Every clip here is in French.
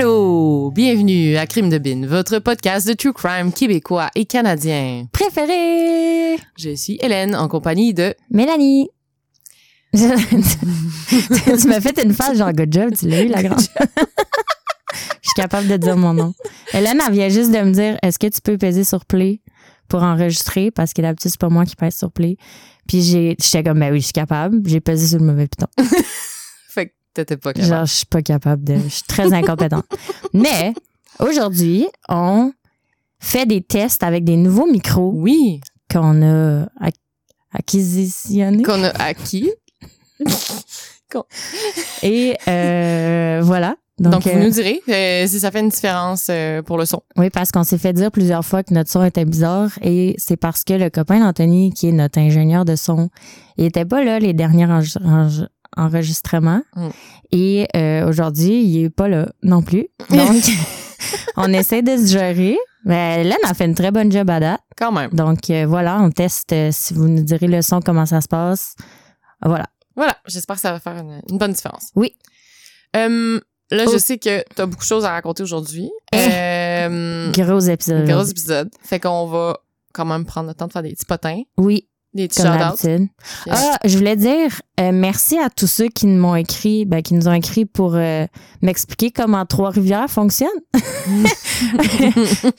Allô, bienvenue à Crime de Bin, votre podcast de true crime québécois et canadien. Préféré! Je suis Hélène en compagnie de Mélanie. tu m'as fait une face genre good job, tu l'as eu la grande. Je suis capable de dire mon nom. Hélène, elle vient juste de me dire est-ce que tu peux peser sur play pour enregistrer? Parce que d'habitude c'est pas moi qui pèse sur play. Puis j'ai j'étais comme ben oui, je suis capable, j'ai pesé sur le mauvais piton. t'étais pas capable. Genre je suis pas capable de je suis très incompétente. Mais aujourd'hui, on fait des tests avec des nouveaux micros Oui, qu'on a ac- acquisitionnés. qu'on a acquis. Et euh, voilà. Donc, Donc, vous euh, nous direz euh, si ça fait une différence euh, pour le son. oui, parce qu'on s'est fait dire plusieurs fois que notre son était bizarre et c'est parce que le copain d'Anthony, qui est notre ingénieur de son, il était pas là les derniers enre- enre- enregistrements. Mm. Et euh, aujourd'hui, il est pas là non plus. Donc, on essaie de se gérer. Mais Hélène a fait une très bonne job à date. Quand même. Donc euh, voilà, on teste euh, si vous nous direz le son, comment ça se passe. Voilà. Voilà, j'espère que ça va faire une, une bonne différence. Oui. Euh, là, Oh. je sais que t'as beaucoup de choses à raconter aujourd'hui. Eh. Euh, Gros épisode. gros épisode. Fait qu'on va quand même prendre le temps de faire des petits potins, Oui, des comme d'habitude. Ah, je voulais dire euh, merci à tous ceux qui m'ont écrit, ben, qui nous ont écrit pour euh, m'expliquer comment Trois-Rivières fonctionne.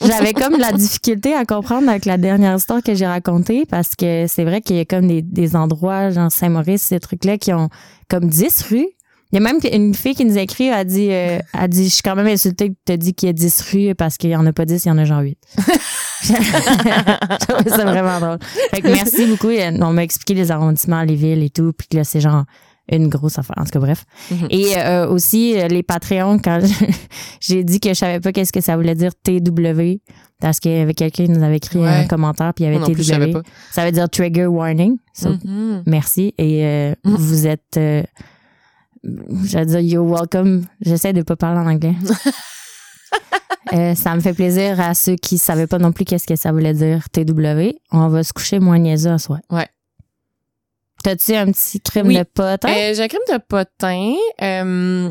J'avais comme la difficulté à comprendre avec la dernière histoire que j'ai racontée parce que c'est vrai qu'il y a comme des, des endroits, genre Saint-Maurice, ces trucs-là qui ont comme 10 rues. Il y a même une fille qui nous a écrit, elle a dit, euh, elle a dit, je suis quand même insultée que tu as dit qu'il y a 10 rues parce qu'il y en a pas 10, il y en a genre 8. Je trouvais ça vraiment drôle. Fait que merci beaucoup. On m'a expliqué les arrondissements, les villes et tout, puis que là, c'est genre une grosse affaire. En tout cas, bref. Mhm. Et euh, aussi, euh, les Patreons, quand j'ai dit que je savais pas qu'est-ce que ça voulait dire TW, parce qu'il y avait quelqu'un qui nous avait écrit Ouais. un commentaire, puis il y avait non plus, je savais TW. pas. Ça veut dire Trigger Warning. So, Mhm. Merci. Et euh, Mhm. vous êtes... Euh, J'allais dire you're welcome. J'essaie de pas parler en anglais. Euh, ça me fait plaisir à ceux qui savaient pas non plus qu'est-ce que ça voulait dire TW. On va se coucher moins niaiseux à soir. Ouais. T'as-tu un petit crime Oui. de potin? Euh, j'ai un crime de potin, euh,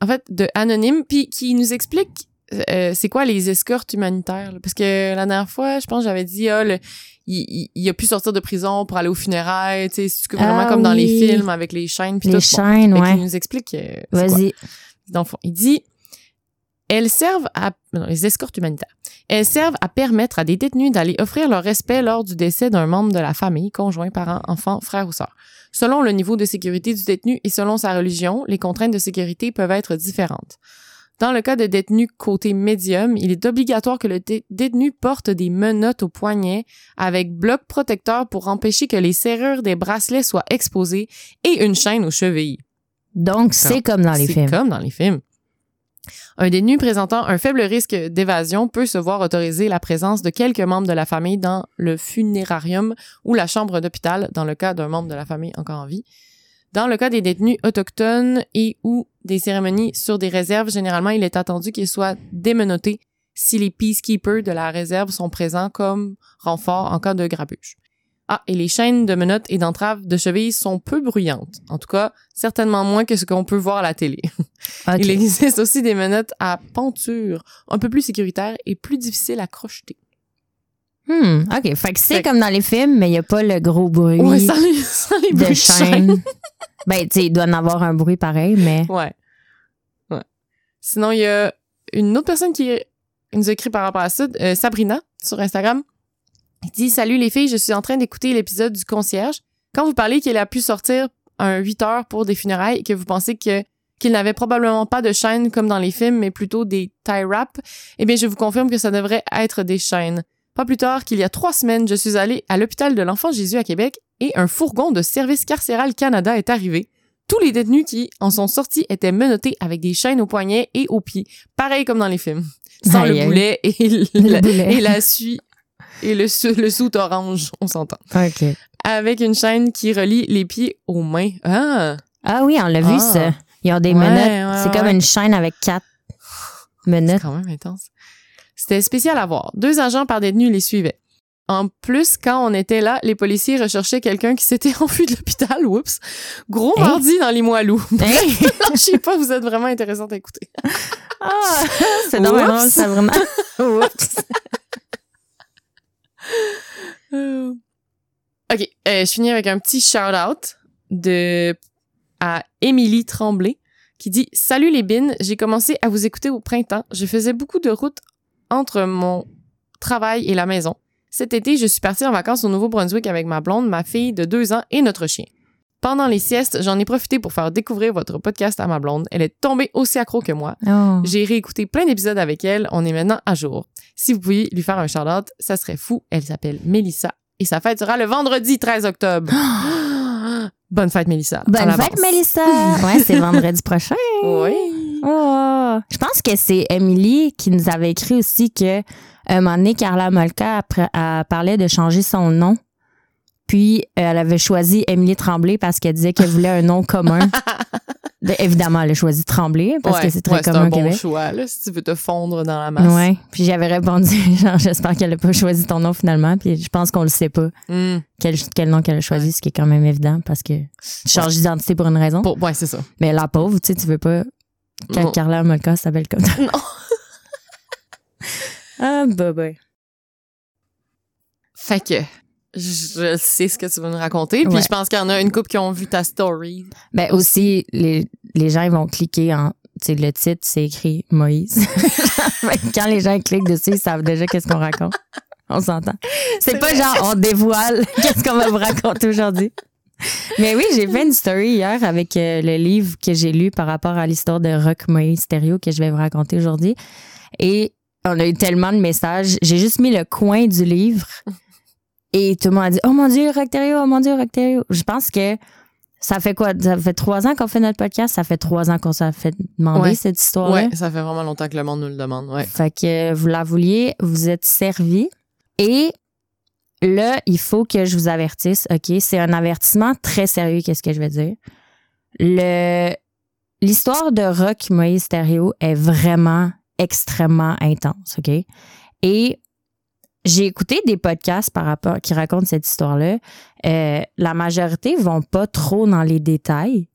en fait, de anonyme, puis qui nous explique euh, c'est quoi les escortes humanitaires. là. Parce que la dernière fois, je pense, j'avais dit, ah, le- il, il, il a pu sortir de prison pour aller aux funérailles, tu sais, c'est vraiment Ah comme dans les films avec les chaînes puis Les tout. chaînes, Bon. Ouais. nous explique. Vas-y. Dans le fond, il dit elles servent à non, les escortes humanitaires. Elles servent à permettre à des détenus d'aller offrir leur respect lors du décès d'un membre de la famille, conjoint, parent, enfant, frère ou sœur. Selon le niveau de sécurité du détenu et selon sa religion, les contraintes de sécurité peuvent être différentes. Dans le cas de détenus côté médium, il est obligatoire que le dé- détenu porte des menottes au poignet avec bloc protecteur pour empêcher que les serrures des bracelets soient exposées et une chaîne aux chevilles. Donc, c'est comme dans les C'est films. comme dans les films. Un détenu présentant un faible risque d'évasion peut se voir autoriser la présence de quelques membres de la famille dans le funérarium ou la chambre d'hôpital dans le cas d'un membre de la famille encore en vie. Dans le cas des détenus autochtones et ou des cérémonies sur des réserves, généralement, il est attendu qu'ils soient démenottés si les peacekeepers de la réserve sont présents comme renfort en cas de grabuge. Ah, et les chaînes de menottes et d'entraves de cheville sont peu bruyantes. En tout cas, certainement moins que ce qu'on peut voir à la télé. Il existe aussi des menottes à ponture, un peu plus sécuritaires et plus difficiles à crocheter. Hmm, OK. Fait que c'est comme dans les films, mais il n'y a pas le gros bruit Ouais, sans les, sans les de chaîne. chaîne. ben, tu sais, il doit en avoir un bruit pareil, mais... Ouais. Ouais. Sinon, il y a une autre personne qui nous a écrit par rapport à ça, euh, Sabrina, sur Instagram. Il dit Salut les filles, je suis en train d'écouter l'épisode du concierge. Quand vous parlez qu'il a pu sortir un 8 heures pour des funérailles et que vous pensez que qu'il n'avait probablement pas de chaînes comme dans les films, mais plutôt des tie wraps, eh bien, je vous confirme que ça devrait être des chaînes. Pas plus tard qu'il y a trois semaines, je suis allée à l'hôpital de l'Enfant Jésus à Québec et un fourgon de Service carcéral Canada est arrivé. Tous les détenus qui en sont sortis étaient menottés avec des chaînes aux poignets et aux pieds, pareil comme dans les films, sans le aïe. boulet et, Le la, boulet. et la suie et le, sou- le soute orange, on s'entend. OK. Avec une chaîne qui relie les pieds aux mains. Ah! Ah oui, on l'a vu, Ah. ça. Ils ont des Ouais, menottes. ouais, c'est comme ouais. une chaîne avec quatre C'est menottes. quand même intense. C'était spécial à voir. Deux agents par détenu les suivaient. En plus, quand on était là, les policiers recherchaient quelqu'un qui s'était enfui de l'hôpital. Oups. Gros Hey. mardi dans Limoilou. Hey! Je sais pas, vous êtes vraiment intéressante à écouter. Ah, c'est drôle, ça vraiment. Oups. Euh. OK, euh, je finis avec un petit shout-out de à Émilie Tremblay qui dit Salut les bines, j'ai commencé à vous écouter au printemps. Je faisais beaucoup de routes entre mon travail et la maison. Cet été, je suis partie en vacances au Nouveau-Brunswick avec ma blonde, ma fille de deux ans et notre chien. Pendant les siestes, j'en ai profité pour faire découvrir votre podcast à ma blonde. Elle est tombée aussi accro que moi. Oh. J'ai réécouté plein d'épisodes avec elle. On est maintenant à jour. Si vous pouviez lui faire un shout-out, ça serait fou. Elle s'appelle Mélissa et sa fête sera le vendredi 13 octobre. Bonne fête, Mélissa. Bonne fête, Mélissa! Ouais, c'est vendredi prochain. Oui. Oh. Je pense que c'est Emily qui nous avait écrit aussi que un moment donné, Carla Molka elle parlait de changer son nom. Puis euh, elle avait choisi Émilie Tremblay parce qu'elle disait qu'elle voulait un nom commun. De- évidemment, elle a choisi Tremblay parce Ouais, que c'est très ouais, commun un au bon Québec. choix, là, si tu veux te fondre dans la masse. Ouais. Puis j'avais répondu, genre, j'espère qu'elle a pas choisi ton nom finalement. Puis je pense qu'on le sait pas, Hmm. quel, quel nom qu'elle a choisi, ce qui est quand même évident parce que tu changes d'identité pour une raison. Pour- ouais, c'est ça. Mais la pauvre, tu sais, tu veux pas que Non. Carla Molka s'appelle comme ça. Non. ah, bah, bah. Fait que je sais ce que tu veux nous raconter. Puis Ouais. je pense qu'il y en a une couple qui ont vu ta story. Ben aussi, les, les gens ils vont cliquer en. Tu sais, le titre, c'est écrit Moïse. Que Quand les gens cliquent dessus, ils savent déjà qu'est-ce qu'on raconte. On s'entend. C'est pas vrai. genre on dévoile qu'est-ce qu'on va vous raconter aujourd'hui. Mais oui, j'ai fait une story hier avec euh, le livre que j'ai lu par rapport à l'histoire de Rock Moïse Stereo que je vais vous raconter aujourd'hui. Et on a eu tellement de messages. J'ai juste mis le coin du livre et tout le monde a dit Oh mon Dieu, Rock Stereo, oh mon Dieu, Rock Stereo. Je pense que ça fait quoi? Ça fait trois ans qu'on fait notre podcast. Ça fait trois ans qu'on s'est fait demander Ouais. cette histoire-là. Ouais, ça fait vraiment longtemps que le monde nous le demande. Ouais. Fait que vous la vouliez, vous êtes servi. Et là, il faut que je vous avertisse, OK? C'est un avertissement très sérieux, qu'est-ce que je veux dire? Le, l'histoire de Rock Moïse Stereo est vraiment extrêmement intense, OK? Et j'ai écouté des podcasts par rapport qui racontent cette histoire-là. Euh, la majorité vont pas trop dans les détails.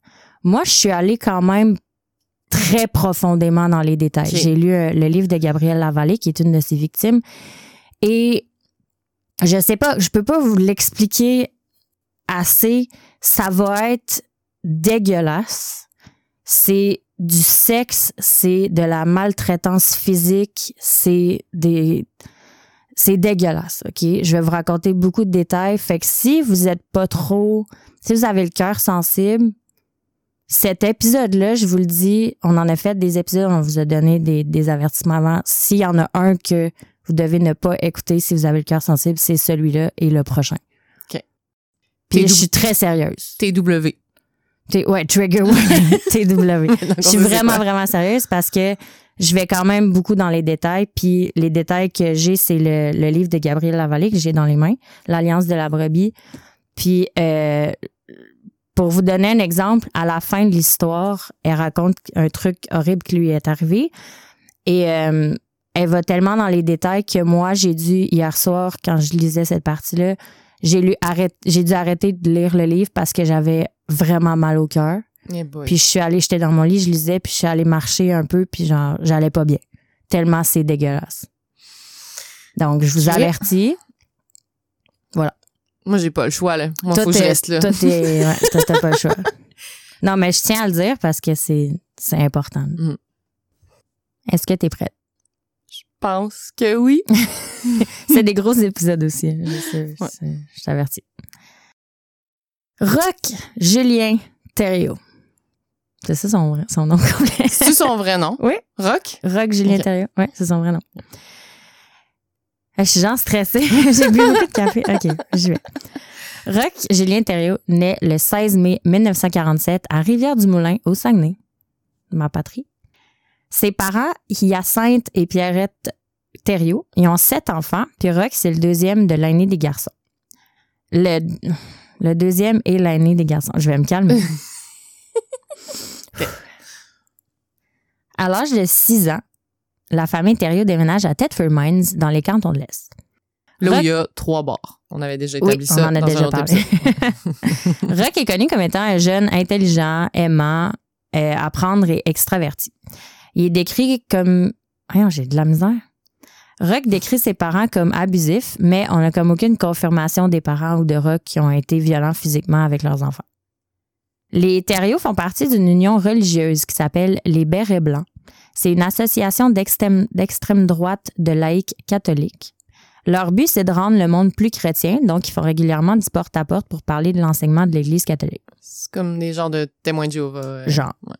Moi, je suis allée quand même très profondément dans les détails. J'ai lu euh, le livre de Gabrielle Lavallée, qui est une de ses victimes, et je sais pas, je peux pas vous l'expliquer assez. Ça va être dégueulasse. C'est du sexe, c'est de la maltraitance physique, c'est des c'est dégueulasse, OK? Je vais vous raconter beaucoup de détails. Fait que si vous êtes pas trop, si vous avez le cœur sensible, cet épisode-là, je vous le dis, on en a fait des épisodes, on vous a donné des, des avertissements avant. S'il y en a un que vous devez ne pas écouter si vous avez le cœur sensible, c'est celui-là et le prochain. OK. Puis je suis très sérieuse. TW. T- ouais, trigger TW. Je suis vraiment, vraiment sérieuse parce que je vais quand même beaucoup dans les détails. Puis les détails que j'ai, c'est le, le livre de Gabriel Lavallée que j'ai dans les mains, L'Alliance de la brebis. Puis euh, pour vous donner un exemple, à la fin de l'histoire, elle raconte un truc horrible qui lui est arrivé. Et euh, elle va tellement dans les détails que moi, j'ai dû, hier soir, quand je lisais cette partie-là, j'ai j'ai dû arrêter de lire le livre parce que j'avais vraiment mal au cœur. Eh. Puis je suis allée, j'étais dans mon lit, je lisais, puis je suis allée marcher un peu, puis genre, j'allais pas bien. Tellement c'est dégueulasse. Donc, je vous avertis. Moi, j'ai pas le choix, là. Moi, Toi, faut que je t'es- reste là. Toi, ouais, t'as pas le choix. Non, mais je tiens à le dire parce que c'est, c'est important. Mhm. Est-ce que t'es prête? Je pense que oui. C'est des gros épisodes aussi. hein, Ouais. je t'avertis. Rock Julien Thériault. C'est ça son, vrai- son nom complet. C'est son vrai nom? Oui. Rock? Rock Julien Ok. Thériault. Oui, c'est son vrai nom. Je suis genre stressée. J'ai bu beaucoup de café. OK, j'y vais. Rock Julien Thériault naît le 16 mai 1947 à Rivière-du-Moulin, au Saguenay, ma patrie. Ses parents, Hyacinthe et Pierrette Thériault, ils ont sept enfants, puis Rock, c'est le deuxième de l'aîné des garçons. Le, le deuxième est l'aîné des garçons. Je vais me calmer. À l'âge de 6 ans, la famille Thériault déménage à Thetford Mines, dans les cantons de l'Est. Là où Rock- il y a trois bars. On avait déjà Oui, établi on ça en a dans déjà parlé. Rock est connu comme étant un jeune intelligent, aimant, euh, apprendre et extraverti. Il est décrit comme... Voyons, j'ai de la misère. Rock décrit ses parents comme abusifs, mais on n'a comme aucune confirmation des parents ou de Rock qui ont été violents physiquement avec leurs enfants. Les Thériault font partie d'une union religieuse qui s'appelle les Bérets Blancs. C'est une association d'extrême droite de laïcs catholiques. Leur but, c'est de rendre le monde plus chrétien, donc ils font régulièrement du porte-à-porte pour parler de l'enseignement de l'Église catholique. C'est comme des genres de témoins de Jéhovah. euh, Genre. ouais.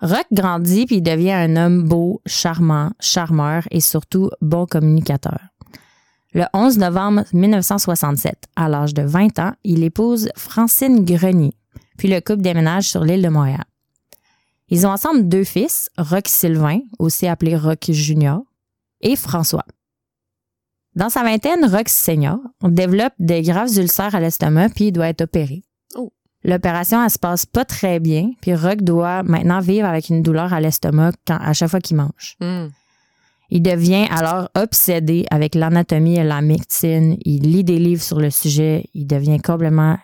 Rock grandit puis il devient un homme beau, charmant, charmeur et surtout bon communicateur. Le 11 novembre 1967, à l'âge de 20 ans, il épouse Francine Grenier, puis le couple déménage sur l'île de Montréal. Ils ont ensemble deux fils, Rock Sylvain, aussi appelé Rock Junior, et François. Dans sa vingtaine, Rock Senior développe de graves ulcères à l'estomac puis il doit être opéré. Oh. L'opération, elle se passe pas très bien, puis Rock doit maintenant vivre avec une douleur à l'estomac à chaque fois qu'il mange. Hmm. Il devient alors obsédé avec l'anatomie et la médecine. Il lit des livres sur le sujet. Il devient complètement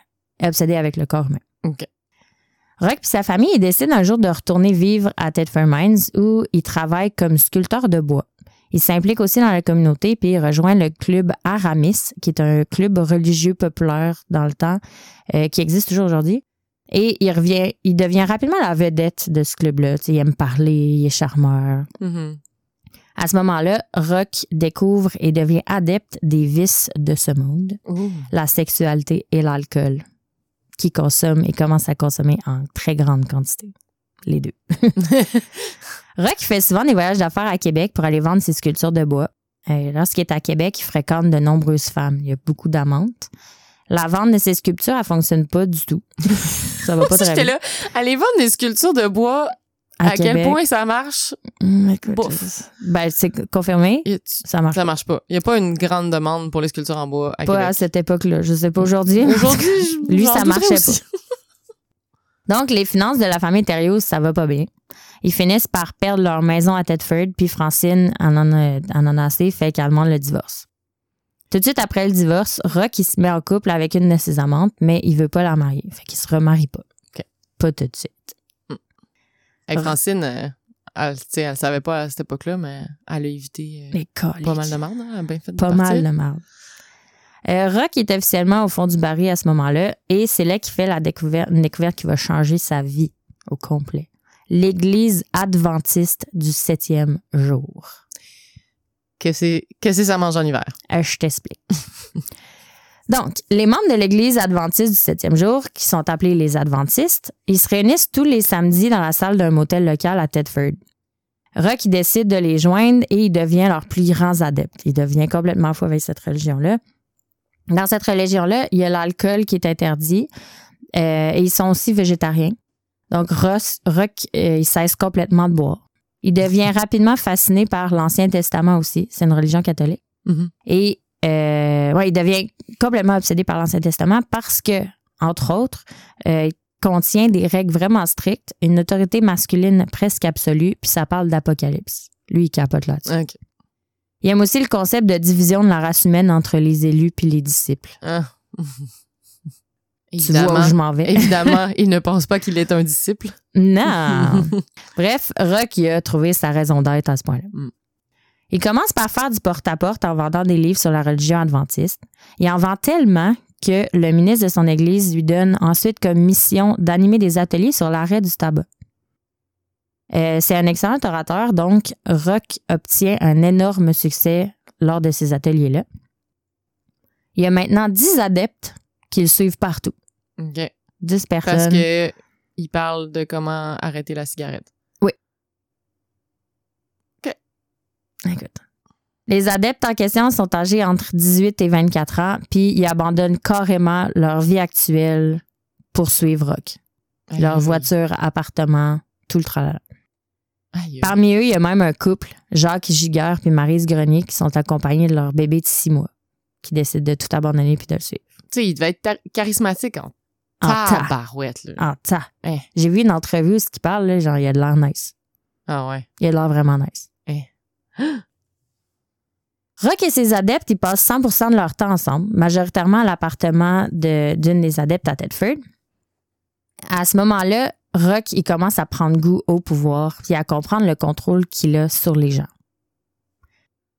obsédé avec le corps humain. OK. Rock et sa famille ils décident un jour de retourner vivre à Thetford Mines où il travaille comme sculpteur de bois. Il s'implique aussi dans la communauté puis il rejoint le club Aramis, qui est un club religieux populaire dans le temps, euh, qui existe toujours aujourd'hui. Et il revient, il devient rapidement la vedette de ce club-là. Tu sais, il aime parler, il est charmeur. Mhm. À ce moment-là, Rock découvre et devient adepte des vices de ce monde, la sexualité et l'alcool, qui consomme et commence à consommer en très grande quantité. Les deux. Rock fait souvent des voyages d'affaires à Québec pour aller vendre ses sculptures de bois. Euh, Lorsqu'il est à Québec, il fréquente de nombreuses femmes. Il y a beaucoup d'amantes. La vente de ses sculptures, elle fonctionne pas du tout. Ça va pas très J'étais bien. là, allez vendre des sculptures de bois. À, quel point ça marche? Écoute, Bof. Ben, c'est confirmé. Ça marche Ça marche pas. Il n'y a pas une grande demande pour les sculptures en bois à pas à cette époque-là. Je sais pas aujourd'hui. Aujourd'hui, Lui, ça marchait aussi. Donc, les finances de la famille Thériault, ça va pas bien. Ils finissent par perdre leur maison à Thetford, puis Francine en en a, en en a assez, fait qu'elle demande le divorce. Tout de suite après le divorce, Rock, il se met en couple avec une de ses amantes, mais il veut pas la marier. Fait qu'il se remarie pas. Pas tout de suite. Avec Francine, euh, elle, tu sais, elle savait pas à cette époque-là, mais elle a évité euh, pas mal de monde. Hein? Bien fait de Pas partir. mal de mal. Euh, Rock est officiellement au fond du baril à ce moment-là et c'est là qu'il fait la découverte, une découverte qui va changer sa vie au complet. L'Église adventiste du septième jour. Que c'est que c'est ça mange en hiver. Euh, je t'explique. Donc, les membres de l'Église adventiste du septième jour, qui sont appelés les adventistes, ils se réunissent tous les samedis dans la salle d'un motel local à Tedford. Rock il décide de les joindre et il devient leurs plus grands adeptes. Il devient complètement fou avec cette religion-là. Dans cette religion-là, il y a l'alcool qui est interdit euh, et ils sont aussi végétariens. Donc, Ross, Rock, euh, il cesse complètement de boire. Il devient rapidement fasciné par l'Ancien Testament aussi. C'est une religion catholique. Mhm. Et euh, ouais, il devient complètement obsédé par l'Ancien Testament parce que, entre autres, euh, il contient des règles vraiment strictes, une autorité masculine presque absolue, puis ça parle d'apocalypse. Lui, il capote là-dessus. Il aime aussi le concept de division de la race humaine entre les élus puis les disciples. Ah. Tu vois où je m'en vais? évidemment, il ne pense pas qu'il est un disciple. Non. Bref, Rock il a trouvé sa raison d'être à ce point-là. Mm. Il commence par faire du porte-à-porte en vendant des livres sur la religion adventiste. Il en vend tellement que le ministre de son église lui donne ensuite comme mission d'animer des ateliers sur l'arrêt du tabac. Euh, c'est un excellent orateur, donc Rock obtient un énorme succès lors de ces ateliers-là. Il y a maintenant 10 adeptes qui le suivent partout. OK. 10 personnes. Parce que il parle de comment arrêter la cigarette. Écoute. Les adeptes en question sont âgés entre 18 et 24 ans, puis ils abandonnent carrément leur vie actuelle pour suivre Rock. Leur Aïe, voiture, appartement, tout le tralala. Parmi eux, il y a même un couple, Jacques Giguère puis Marise Grenier, qui sont accompagnés de leur bébé de six mois, qui décident de tout abandonner puis de le suivre. Tu sais, il devait être charismatique en En tabarouette, là. En tas. Hein. J'ai vu une entrevue où ce qu'il parle, là, genre, il a de l'air nice. Ah ouais. Il a de l'air vraiment nice. Rock et ses adeptes, ils passent 100% de leur temps ensemble, majoritairement à l'appartement d'une des adeptes à Tedford. À ce moment-là, Rock, il commence à prendre goût au pouvoir puis à comprendre le contrôle qu'il a sur les gens.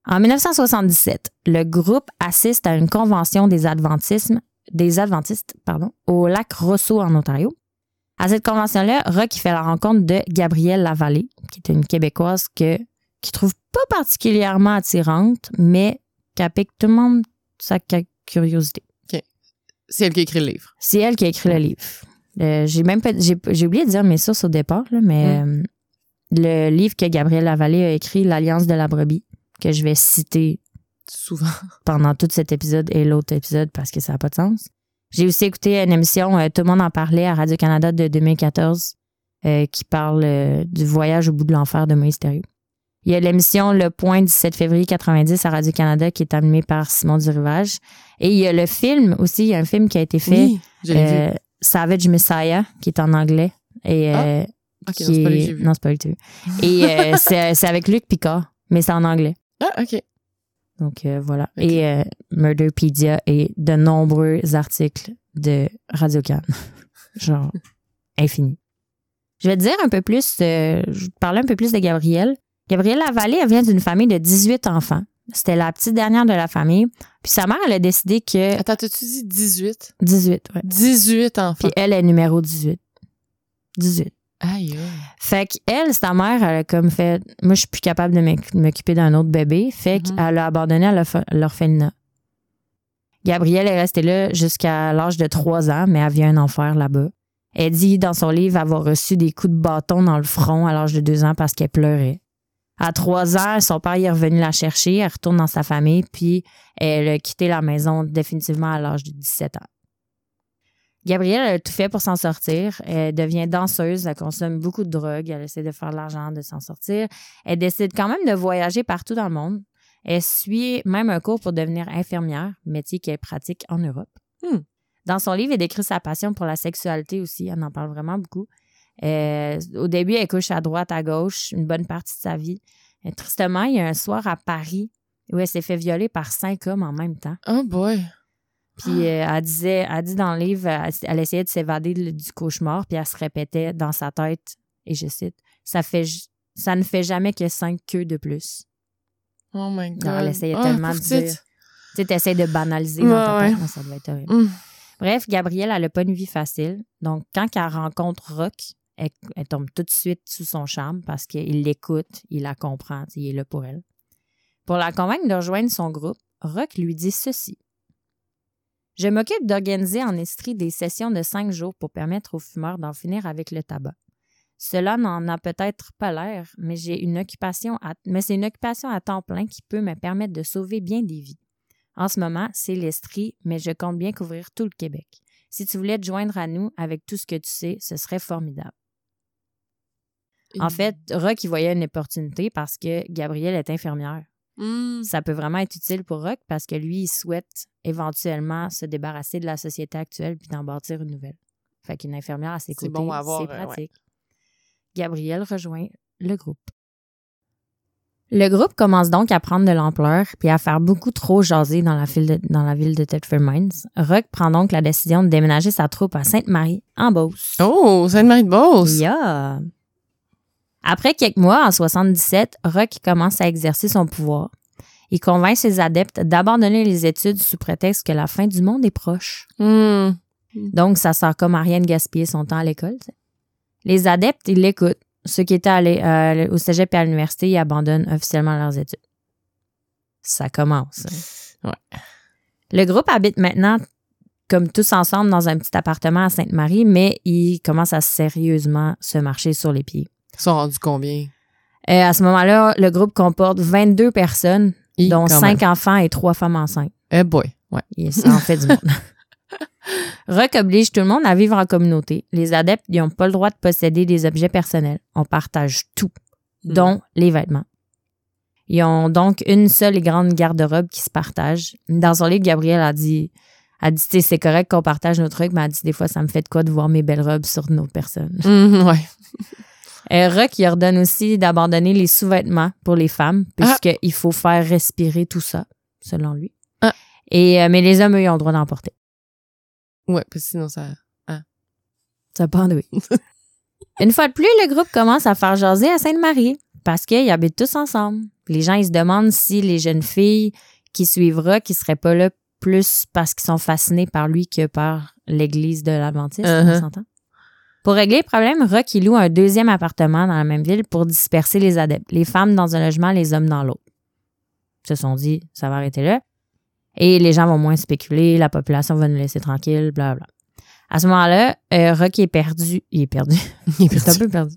En 1977, le groupe assiste à une convention des adventismes, des adventistes, pardon, au lac Rosso en Ontario. À cette convention-là, Rock fait la rencontre de Gabrielle Lavallée, qui est une Québécoise que qui trouve pas particulièrement attirante, mais qui pique tout le monde sa curiosité. C'est elle qui a écrit le livre. C'est elle qui a écrit le livre. Euh, j'ai même oublié de dire mes sources au départ, là, mais euh, le livre que Gabrielle Lavallée a écrit, L'Alliance de la brebis, que je vais citer Souvent. pendant tout cet épisode et l'autre épisode parce que ça n'a pas de sens. J'ai aussi écouté une émission, euh, tout le monde en parlait à Radio-Canada de 2014, euh, qui parle du voyage au bout de l'enfer de Moïse Thériault. Il y a l'émission Le Point du 7 février 90 à Radio-Canada qui est animée par Simon Durivage. Et il y a le film aussi, il y a un film qui a été fait, Oui, euh. Savage Messiah, qui est en anglais. Et, Ah, euh, qui non, c'est pas non, pas lui que. Et euh, c'est c'est avec Luc Picard, mais c'est en anglais. Ah, ok. Donc euh, voilà. Et euh, Murderpedia et de nombreux articles de Radio Can. Genre infini. Je vais te dire un peu plus, euh, je vais te parler un peu plus de Gabrielle. Gabrielle Lavallée, elle vient d'une famille de 18 enfants. C'était la petite dernière de la famille. Puis sa mère, elle a décidé que... Attends, t'as-tu dit 18? 18, ouais. 18 enfants. Puis elle est numéro 18. 18. Aïe, aïe. Fait qu'elle, sa mère, elle a comme fait, moi, je suis plus capable de m'oc- m'occuper d'un autre bébé. Fait Mhm. qu'elle a abandonné à l'orph- l'orphelinat. Gabrielle est restée là jusqu'à l'âge de 3 ans, mais elle vit un enfer là-bas. Elle dit dans son livre avoir reçu des coups de bâton dans le front à l'âge de 2 ans parce qu'elle pleurait. À 3 ans, son père est revenu la chercher, elle retourne dans sa famille, puis elle a quitté la maison définitivement à l'âge de 17 ans. Gabrielle a tout fait pour s'en sortir. Elle devient danseuse, elle consomme beaucoup de drogue, elle essaie de faire de l'argent, de s'en sortir. Elle décide quand même de voyager partout dans le monde. Elle suit même un cours pour devenir infirmière, métier qu'elle pratique en Europe. Hmm. Dans son livre, elle décrit sa passion pour la sexualité aussi. Elle en parle vraiment beaucoup. Euh, au début, elle couche à droite, à gauche, une bonne partie de sa vie. Et tristement, il y a un soir à Paris où elle s'est fait violer par cinq hommes en même temps. Oh boy. Puis euh, elle disait, elle dit dans le livre, elle, elle essayait de s'évader de- du cauchemar, puis elle se répétait dans sa tête, et je cite, ça fait, ça ne fait jamais que cinq queues de plus. Oh my god. Non, elle essayait Ah, tellement de dire. Tu sais, t'essayes de banaliser dans ta Ouais, tête, ouais. mais ça doit être horrible. Hum. Bref, Gabrielle, elle n'a pas une vie facile. Donc, quand elle rencontre Rock, elle, tombe tout de suite sous son charme parce qu'il l'écoute, il la comprend, il est là pour elle. Pour la convaincre de rejoindre son groupe, Rock lui dit ceci. Je m'occupe d'organiser en Estrie des sessions de cinq jours pour permettre aux fumeurs d'en finir avec le tabac. Cela n'en a peut-être pas l'air, mais j'ai une occupation mais c'est une occupation à temps plein qui peut me permettre de sauver bien des vies. En ce moment, c'est l'Estrie, mais je compte bien couvrir tout le Québec. Si tu voulais te joindre à nous avec tout ce que tu sais, ce serait formidable. En fait, Rock, il voyait une opportunité parce que Gabrielle est infirmière. Hum. Ça peut vraiment être utile pour Rock parce que lui, il souhaite éventuellement se débarrasser de la société actuelle puis d'en bâtir une nouvelle. Fait qu'une infirmière à ses C'est côtés, bon c'est euh, ouais. pratique. Gabrielle rejoint le groupe. Le groupe commence donc à prendre de l'ampleur puis à faire beaucoup trop jaser dans la, ville de, dans la ville de Thetford Mines. Rock prend donc la décision de déménager sa troupe à Sainte-Marie, en Beauce. Oh, Sainte-Marie-de-Beauce. Yeah. Après quelques mois, en 77, Rock commence à exercer son pouvoir. Il convainc ses adeptes d'abandonner les études sous prétexte que la fin du monde est proche. Hum. Donc, ça sert comme à rien de gaspiller son temps à l'école. Les adeptes, ils l'écoutent. Ceux qui étaient allés euh, au cégep et à l'université, ils abandonnent officiellement leurs études. Ça commence. hein. Ouais. Le groupe habite maintenant comme tous ensemble dans un petit appartement à Sainte-Marie, mais ils commencent à sérieusement se marcher sur les pieds. Ils sont rendus combien? Euh, à ce moment-là, le groupe comporte 22 personnes, dont quand 5 enfants et 3 femmes enceintes. Eh boy. Ouais. Et ça en fait du monde. Rock oblige tout le monde à vivre en communauté. Les adeptes n'ont pas le droit de posséder des objets personnels. On partage tout, Hmm. dont les vêtements. Ils ont donc une seule et grande garde-robe qui se partage. Dans son livre, Gabrielle a dit, a dit, c'est correct qu'on partage nos trucs, mais elle a dit, des fois, ça me fait de quoi de voir mes belles robes sur une autre personne. Hum, ouais. Euh, Rock, il ordonne aussi d'abandonner les sous-vêtements pour les femmes, Ah. puisqu'il faut faire respirer tout ça. selon lui. Ah. Et, euh, mais les hommes, eux, ils ont le droit d'emporter. Ouais, parce que sinon ça. Ça pend, oui. Une fois de plus, le groupe commence à faire jaser à Sainte-Marie parce qu'ils habitent tous ensemble. Les gens, ils se demandent si les jeunes filles qui suivra, qui seraient pas là plus parce qu'ils sont fascinés par lui que par l'église de l'Adventiste, Uh-huh. on s'entend? Pour régler le problème, Rock, il loue un deuxième appartement dans la même ville pour disperser les adeptes. Les femmes dans un logement, les hommes dans l'autre. Ils se sont dit, ça va arrêter là. Et les gens vont moins spéculer, la population va nous laisser tranquille, bla bla. À ce moment-là, euh, Rock est perdu. Il est perdu. Il est est un peu perdu.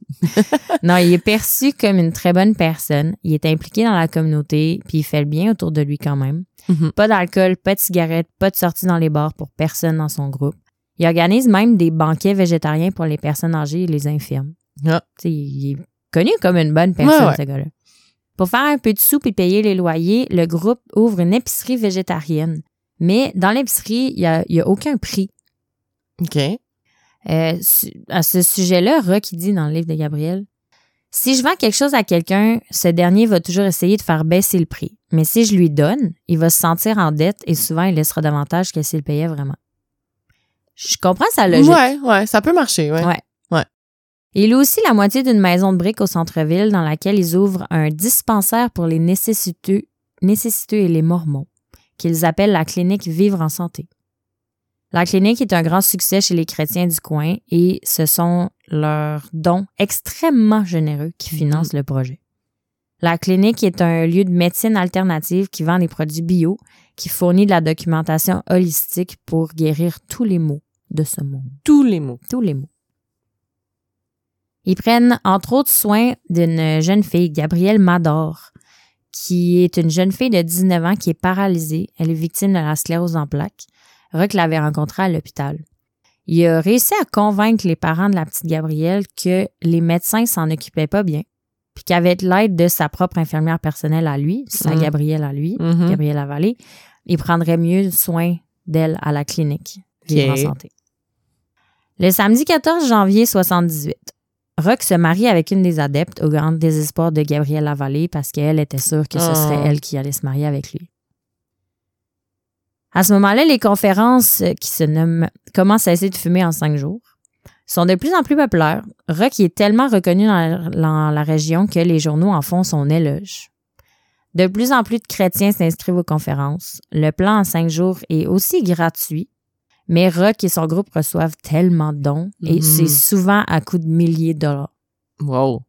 non, il est perçu comme une très bonne personne. Il est impliqué dans la communauté, puis il fait le bien autour de lui quand même. Mhm. Pas d'alcool, pas de cigarettes, pas de sorties dans les bars pour personne dans son groupe. Il organise même des banquets végétariens pour les personnes âgées et les infirmes. Ah. Il est connu comme une bonne personne, Ouais, ouais. ce gars-là. Pour faire un peu de sous et payer les loyers, le groupe ouvre une épicerie végétarienne. Mais dans l'épicerie, il n'y a, il y a aucun prix. OK. Euh, à ce sujet-là, Rock dit dans le livre de Gabriel Si je vends quelque chose à quelqu'un, ce dernier va toujours essayer de faire baisser le prix. Mais si je lui donne, il va se sentir en dette et souvent il laissera davantage que s'il payait vraiment. Je comprends sa logique. Ouais, ouais, ça peut marcher, ouais. Ouais. Ouais. Il a aussi la moitié d'une maison de briques au centre-ville dans laquelle ils ouvrent un dispensaire pour les nécessiteux, nécessiteux et les mormons, qu'ils appellent la clinique Vivre en santé. La clinique est un grand succès chez les chrétiens du coin et ce sont leurs dons extrêmement généreux qui financent le projet. La clinique est un lieu de médecine alternative qui vend des produits bio, qui fournit de la documentation holistique pour guérir tous les maux de ce monde Tous les mots. tous les mots. Ils prennent entre autres soin d'une jeune fille, Gabrielle Mador, qui est une jeune fille de 19 ans qui est paralysée. Elle est victime de la sclérose en plaques. Rock l'avait rencontrée à l'hôpital. Il a réussi à convaincre les parents de la petite Gabrielle que les médecins s'en occupaient pas bien, puis qu'avec l'aide de sa propre infirmière personnelle à lui, sa Mm. Gabrielle à lui. Gabrielle Lavallée, il prendrait mieux soin d'elle à la clinique Vivre en santé. Le samedi 14 janvier 78, Rock se marie avec une des adeptes au grand désespoir de Gabrielle Lavallée parce qu'elle était sûre que ce serait elle qui allait se marier avec lui. À ce moment-là, les conférences euh, qui se nomment Comment cesser de fumer en cinq jours sont de plus en plus populaires. Rock est tellement reconnu dans la, dans la région que les journaux en font son éloge. De plus en plus de chrétiens s'inscrivent aux conférences. Le plan en cinq jours est aussi gratuit, mais Rock et son groupe reçoivent tellement de dons et Mhm. c'est souvent à coût de milliers de dollars. Wow.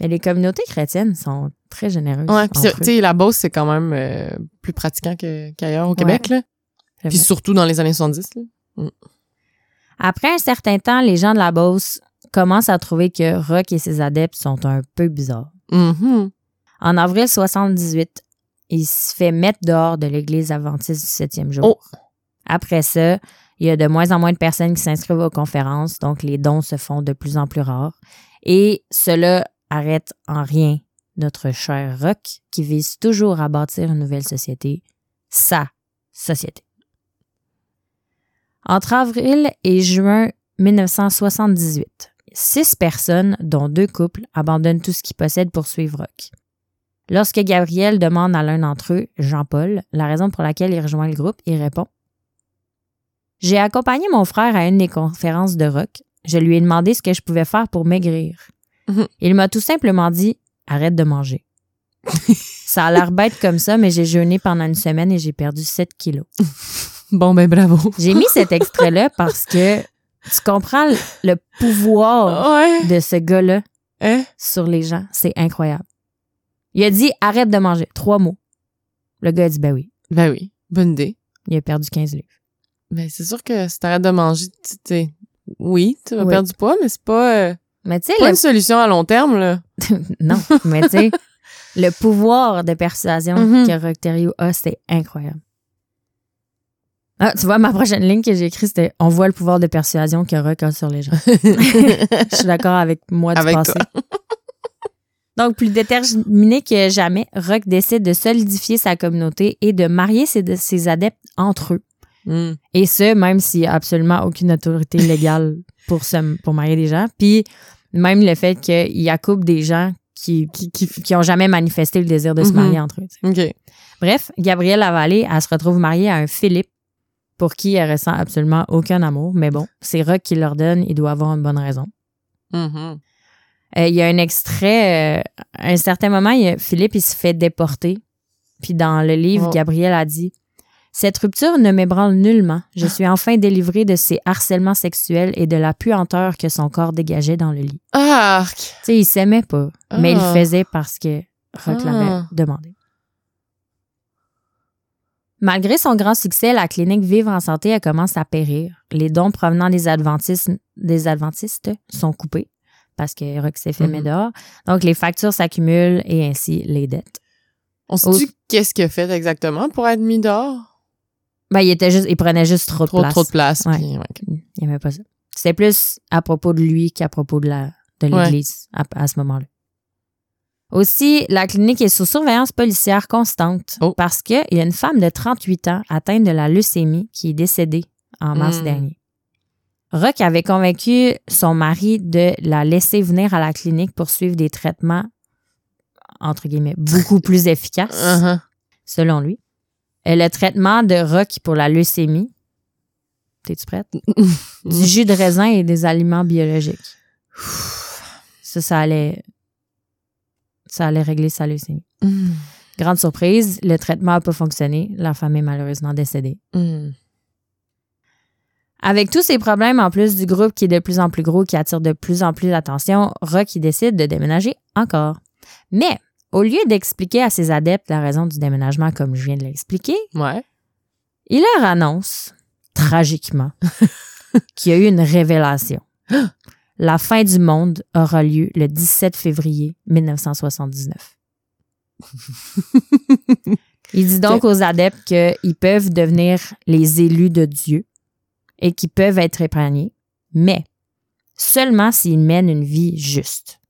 Mais les communautés chrétiennes sont très généreuses. Ouais, puis tu sais, la Beauce, c'est quand même euh, plus pratiquant que- qu'ailleurs au Québec, là. Puis surtout dans les années 70, là. Après un certain temps, les gens de la Beauce commencent à trouver que Rock et ses adeptes sont un peu bizarres. Mhm. En avril 78, il se fait mettre dehors de l'église adventiste du septième jour. Oh. Après ça, il y a de moins en moins de personnes qui s'inscrivent aux conférences, donc les dons se font de plus en plus rares. Et cela arrête en rien notre cher Rock qui vise toujours à bâtir une nouvelle société, sa société. Entre avril et juin 1978, six personnes, dont deux couples, abandonnent tout ce qu'ils possèdent pour suivre Rock. Lorsque Gabriel demande à l'un d'entre eux, Jean-Paul, la raison pour laquelle il rejoint le groupe, il répond J'ai accompagné mon frère à une des conférences de rock. Je lui ai demandé ce que je pouvais faire pour maigrir. Mhm. Il m'a tout simplement dit Arrête de manger. ça a l'air bête comme ça, mais j'ai jeûné pendant une semaine et j'ai perdu 7 kilos. Bon, ben bravo. J'ai mis cet extrait-là parce que tu comprends le, le pouvoir Ouais. de ce gars-là Hein? sur les gens. C'est incroyable. Il a dit arrête de manger. Trois mots. Le gars a dit ben oui. Ben oui. Bonne idée. Il a perdu 15 livres. Ben, c'est sûr que si t'arrêtes de manger, tu sais, oui, tu vas Oui. perdre du poids, mais c'est pas, euh, Mais tu sais, pas le- une solution à long terme, là. non, mais tu sais, le pouvoir de persuasion Mhm. que Rock Terrio a, c'est incroyable. Ah, tu vois, ma prochaine ligne que j'ai écrite, c'était On voit le pouvoir de persuasion que Rock a sur les gens. Je suis d'accord avec moi du Avec passé. toi. Donc, plus déterminé que jamais, Rock décide de solidifier sa communauté et de marier ses, ses adeptes entre eux. Hmm. Et ce, même s'il n'y a absolument aucune autorité légale pour, se, pour marier des gens. Puis, même le fait qu'il accouple des gens qui, Qui, qui... qui ont jamais manifesté le désir de se Mhm. marier entre eux. Bref, Gabrielle Lavallée, elle se retrouve mariée à un Philippe pour qui elle ressent absolument aucun amour. Mais bon, c'est Rock qui leur donne, il doit avoir une bonne raison. Mhm. Euh, il y a un extrait, euh, à un certain moment, il y a- Philippe, il se fait déporter. Puis dans le livre, Oh. Gabrielle a dit Cette rupture ne m'ébranle nullement. Je suis enfin délivrée de ses harcèlements sexuels et de la puanteur que son corps dégageait dans le lit. Arc! Tu sais, il s'aimait pas, mais il Ah. faisait parce que Rock Ah. l'avait demandé. Malgré son grand succès, la clinique Vivre en santé elle commence à périr. Les dons provenant des adventistes, des adventistes sont coupés parce que Rock s'est fait mettre dehors. Donc, les factures s'accumulent et ainsi les dettes. On se Au- dit qu'est-ce qu'il a fait exactement pour être mis dehors? Ben, il était juste, il prenait juste trop de place. trop de place. Ouais. puis, ouais. Il aimait pas ça. C'était plus à propos de lui qu'à propos de la de Ouais. l'Église à, à ce moment-là. Aussi, la clinique est sous surveillance policière constante Oh. parce qu'il y a une femme de 38 ans atteinte de la leucémie qui est décédée en mars Mm. dernier. Rock avait convaincu son mari de la laisser venir à la clinique pour suivre des traitements, entre guillemets, beaucoup plus efficaces, Uh-huh. selon lui. Et le traitement de Rock pour la leucémie, t'es-tu prête? du jus de raisin et des aliments biologiques. Ça, ça allait, ça allait régler sa leucémie. Mm. Grande surprise, le traitement n'a pas fonctionné. La femme est malheureusement décédée. Mm. Avec tous ces problèmes, en plus du groupe qui est de plus en plus gros, qui attire de plus en plus l'attention, Rock il décide de déménager encore. Mais, au lieu d'expliquer à ses adeptes la raison du déménagement comme je viens de l'expliquer, Ouais. il leur annonce, tragiquement, qu'il y a eu une révélation. La fin du monde aura lieu le 17 février 1979. Il dit donc aux adeptes qu'ils peuvent devenir les élus de Dieu et qu'ils peuvent être épargnés, mais seulement s'ils mènent une vie juste.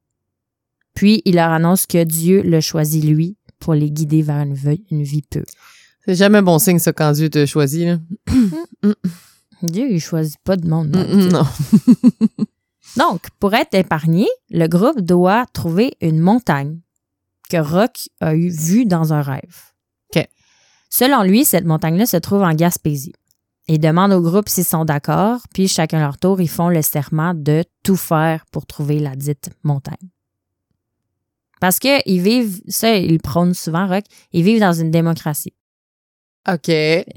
Puis il leur annonce que Dieu le choisit lui pour les guider vers une vie, une vie pure. C'est jamais bon signe, ça, quand Dieu te choisit. Là. Dieu, il choisit pas de monde. Mm, non. Donc, pour être épargné, le groupe doit trouver une montagne que Rock a eu vue dans un rêve. OK. Selon lui, cette montagne-là se trouve en Gaspésie. Il demande au groupe s'ils sont d'accord, puis chacun leur tour, ils font le serment de tout faire pour trouver la dite montagne. Parce qu'ils vivent, ça, ils prônent souvent, Rock, ils vivent dans une démocratie. OK.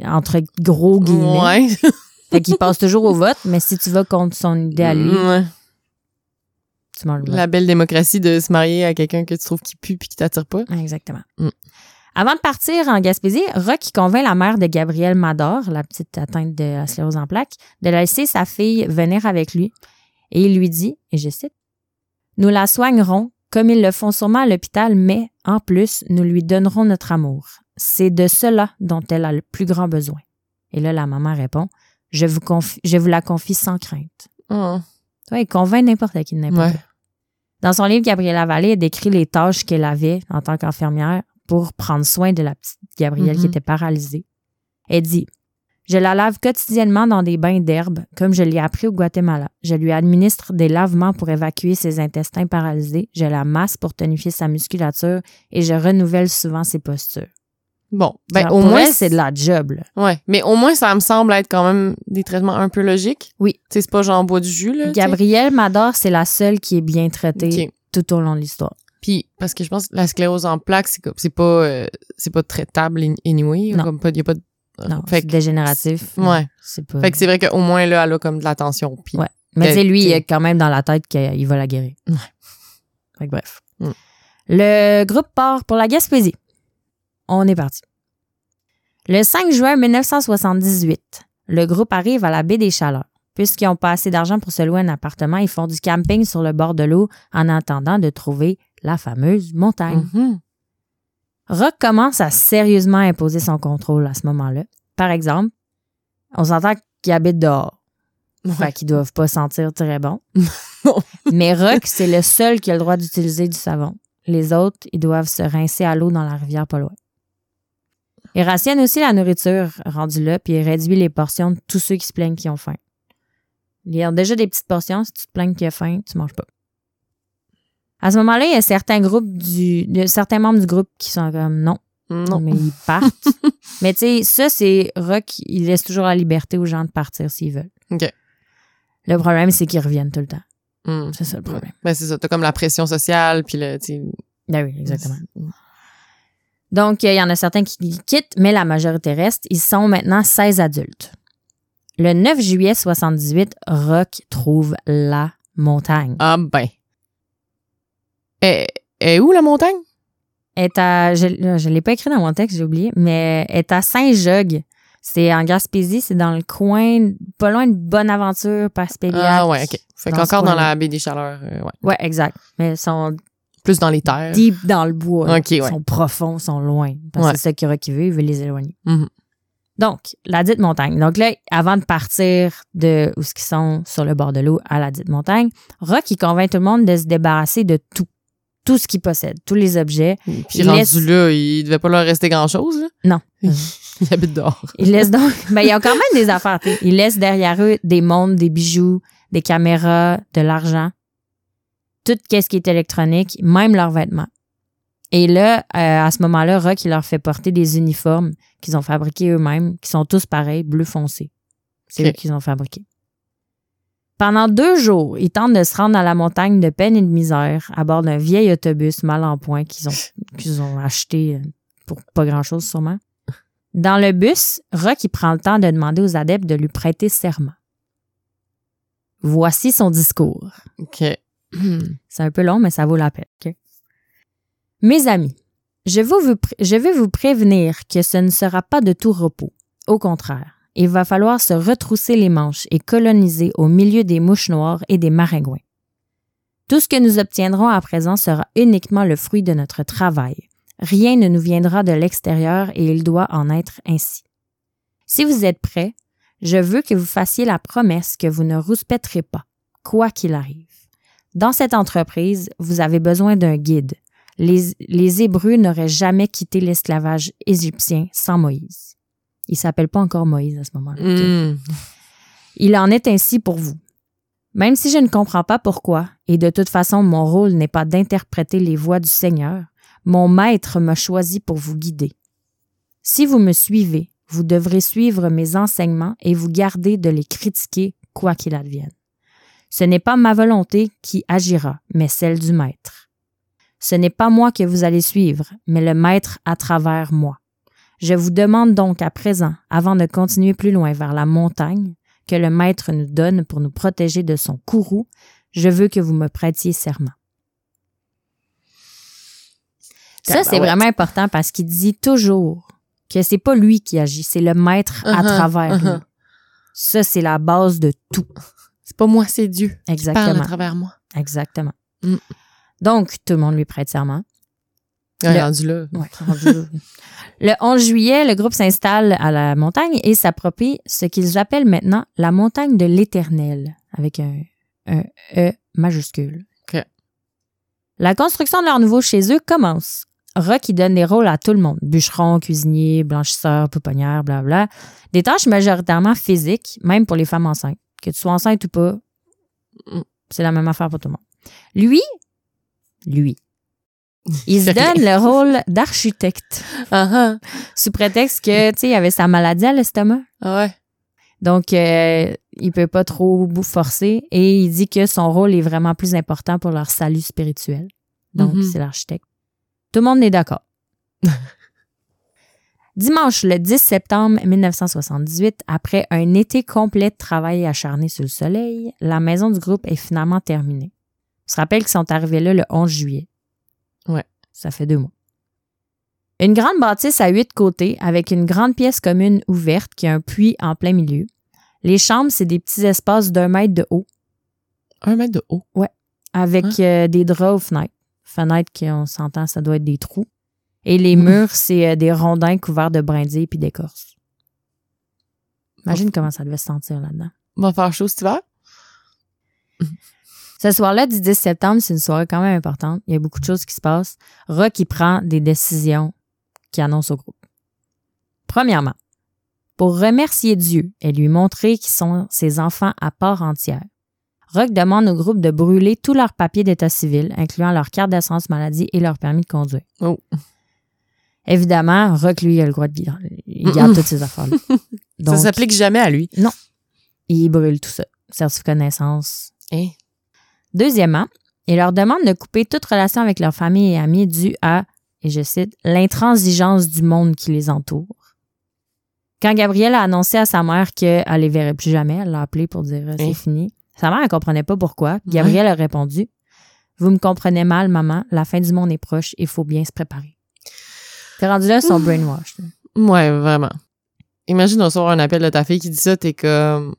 Entre gros guillemets. Ouais. Fait qu'ils passent toujours au vote, mais si tu vas contre son idée à lui, Ouais. tu manges le vote. La belle démocratie de se marier à quelqu'un que tu trouves qui pue puis qui t'attire pas. Exactement. Mm. Avant de partir en Gaspésie, Rock convainc la mère de Gabrielle Mador, la petite atteinte de la sclérose en plaques, de laisser sa fille venir avec lui. Et il lui dit, et je cite, Nous la soignerons comme ils le font sûrement à l'hôpital, mais en plus, nous lui donnerons notre amour. C'est de cela dont elle a le plus grand besoin. Et là, la maman répond, Je vous, confie- je vous la confie sans crainte. Ouais, il convainc n'importe qui n'importe Ouais. quoi. Dans son livre, Gabrielle Vallée elle décrit les tâches qu'elle avait en tant qu'infirmière pour prendre soin de la petite Gabrielle qui Mhm. était paralysée. Elle dit Je la lave quotidiennement dans des bains d'herbe, comme je l'ai appris au Guatemala. Je lui administre des lavements pour évacuer ses intestins paralysés. Je la masse pour tonifier sa musculature et je renouvelle souvent ses postures. Bon, ben au pour moins c'est de la job. Là. Ouais, mais au moins ça me semble être quand même des traitements un peu logiques. Oui. Tu sais, c'est pas genre bois du jus là. Gabrielle Mador, c'est la seule qui est bien traitée tout au long de l'histoire. Puis parce que je pense que la sclérose en plaques c'est pas euh, c'est pas traitable anyway, Non. comme pas y a pas de Non, fait que, dégénératif. Ouais. C'est pas... fait que c'est vrai qu'au moins là elle a comme de l'attention puis Ouais. Mais tu lui, il a quand même dans la tête qu'il va la guérir. Ouais. Fait que bref. Mm. Le groupe part pour la Gaspésie. On est parti. Le 5 juin 1978, le groupe arrive à la baie des Chaleurs. Puisqu'ils n'ont pas assez d'argent pour se louer un appartement, ils font du camping sur le bord de l'eau en attendant de trouver la fameuse montagne. Mhm. Rock commence à sérieusement imposer son contrôle à ce moment-là. Par exemple, on s'entend qu'ils habitent dehors. Fait qu'ils doivent pas sentir très bon. Mais Rock, c'est le seul qui a le droit d'utiliser du savon. Les autres, ils doivent se rincer à l'eau dans la rivière pas loin. Il rationne aussi la nourriture rendue là, puis il réduit les portions de tous ceux qui se plaignent qui ont faim. Ils ont déjà des petites portions. Si tu te plains qu'il y a faim, tu manges pas. À ce moment-là, il y a certains groupes du, certains membres du groupe qui sont comme non, Non. mais ils partent. mais tu sais, ça, c'est Rock, il laisse toujours la liberté aux gens de partir s'ils veulent. OK. Le problème, c'est qu'ils reviennent tout le temps. Hmm. C'est ça le problème. Ben, c'est ça. T'as comme la pression sociale, puis le, Ben oui, exactement. Donc, euh, il y en a certains qui quittent, mais la majorité reste. Ils sont maintenant 16 adultes. Le 9 juillet 78, Rock trouve la montagne. Ah, ben. Et, et où la montagne? Est à, je ne l'ai pas écrit dans mon texte, j'ai oublié, mais est à Saint-Jog. C'est en Gaspésie, c'est dans le coin, pas loin de Bonaventure, Paspéliac. Ah, ouais, OK. Fait qu'encore dans la baie des Chaleurs, euh, ouais. Ouais, exact. Mais ils sont Plus dans les terres. deep dans le bois. OK, ouais. Ils sont profonds, ils sont loin. Parce Ouais. que c'est ça que Rock il veut, il veut les éloigner. Mhm. Donc, la dite montagne. Donc là, avant de partir de où ce qu'ils sont sur le bord de l'eau à la dite montagne, Rock, il convainc tout le monde de se débarrasser de tout. Tout ce qu'il possède, tous les objets. Puis Il rendu laisse- là, il devait pas leur rester grand-chose, là? Non. il habite dehors. Il laisse donc, ben, il y a quand même des affaires. tu sais. Il laisse derrière eux des montres, des bijoux, des caméras, de l'argent, tout ce qui est électronique, même leurs vêtements. Et là, euh, à ce moment-là, Rock, il leur fait porter des uniformes qu'ils ont fabriqués eux-mêmes, qui sont tous pareils, bleu foncé. C'est eux qu'ils ont fabriqués. Pendant deux jours, ils tentent de se rendre à la montagne de peine et de misère à bord d'un vieil autobus mal en point qu'ils ont, qu'ils ont acheté euh, pour pas grand-chose sûrement. Dans le bus, Rock il prend le temps de demander aux adeptes de lui prêter serment. Voici son discours. OK. C'est un peu long, mais ça vaut la peine. Mes amis, je vous, je veux vous prévenir que ce ne sera pas de tout repos. Au contraire, il va falloir se retrousser les manches et coloniser au milieu des mouches noires et des maringouins. Tout ce que nous obtiendrons à présent sera uniquement le fruit de notre travail. Rien ne nous viendra de l'extérieur et il doit en être ainsi. Si vous êtes prêts, je veux que vous fassiez la promesse que vous ne rouspèterez pas, quoi qu'il arrive. Dans cette entreprise, vous avez besoin d'un guide. Les Hébreux n'auraient jamais quitté l'esclavage égyptien sans Moïse. Il s'appelle pas encore Moïse à ce moment-là. Hmm. Il en est ainsi pour vous. Même si je ne comprends pas pourquoi, et de toute façon mon rôle n'est pas d'interpréter les voix du Seigneur, mon maître m'a choisi pour vous guider. Si vous me suivez, vous devrez suivre mes enseignements et vous garder de les critiquer quoi qu'il advienne. Ce n'est pas ma volonté qui agira, mais celle du maître. Ce n'est pas moi que vous allez suivre, mais le maître à travers moi. Je vous demande donc à présent, avant de continuer plus loin vers la montagne, que le maître nous donne pour nous protéger de son courroux, je veux que vous me prêtiez serment. Ça, c'est vraiment important parce qu'il dit toujours que c'est pas lui qui agit, c'est le maître à Uh-huh, travers lui. uh-huh. Ça, c'est la base de tout. C'est pas moi, c'est Dieu. qui Parle Exactement. à travers moi. Exactement. Mm. Donc, tout le monde lui prête serment. Le- rendu là. Ouais, rendu là. le 11 juillet, le groupe s'installe à la montagne et s'approprie ce qu'ils appellent maintenant la montagne de l'Éternel, avec un, un E majuscule. La construction de leur nouveau chez eux commence. Rock, il donne des rôles à tout le monde. Bûcheron, cuisinier, blanchisseur, pouponnière, blabla. Des tâches majoritairement physiques, même pour les femmes enceintes. Que tu sois enceinte ou pas, Mm. c'est la même affaire pour tout le monde. Lui, lui, il se donne le rôle d'architecte ah. sous prétexte que, tu sais, il avait sa maladie à l'estomac. Ah ouais. Donc, euh, il peut pas trop forcer et il dit que son rôle est vraiment plus important pour leur salut spirituel. Donc, Mhm. c'est l'architecte. Tout le monde est d'accord. Dimanche, le 10 septembre 1978, après un été complet de travail acharné sur le soleil, la maison du groupe est finalement terminée. On se rappelle qu'ils sont arrivés là le 11 juillet. Ouais. Ça fait deux mois. Une grande bâtisse à huit côtés avec une grande pièce commune ouverte qui a un puits en plein milieu. Les chambres, c'est des petits espaces d'un mètre de haut Un mètre de haut? avec Hein? euh, des draps aux fenêtres. Fenêtres qu'on s'entend, ça doit être des trous. Et les Mhm. murs, c'est euh, des rondins couverts de brindilles puis d'écorce. Imagine comment ça devait se sentir là-dedans. Va faire chaud cet hiver? Ce soir-là du 10 septembre, c'est une soirée quand même importante. Il y a beaucoup de choses qui se passent. Rock, il prend des décisions qui annoncent au groupe. Premièrement, pour remercier Dieu et lui montrer qu'ils sont ses enfants à part entière, Rock demande au groupe de brûler tous leurs papiers d'état civil, incluant leur carte d'assurance maladie et leur permis de conduire. Oh. Évidemment, Rock, lui, a le droit de garder, il garde toutes ces affaires-là. Ça Donc, s'applique jamais à lui. il brûle tout ça. Certificat de naissance. Hein? Deuxièmement, il leur demande de couper toute relation avec leur famille et amis due à, et je cite, l'intransigeance du monde qui les entoure. Quand Gabrielle a annoncé à sa mère qu'elle les verrait plus jamais, elle l'a appelé pour dire euh, c'est Hein? fini. Sa mère, elle comprenait pas pourquoi. Gabrielle a répondu Vous me comprenez mal, maman, la fin du monde est proche, il faut bien se préparer. T'es rendu là, son brainwash. Ouais, vraiment. Imagine recevoir un appel de ta fille qui dit ça, t'es comme.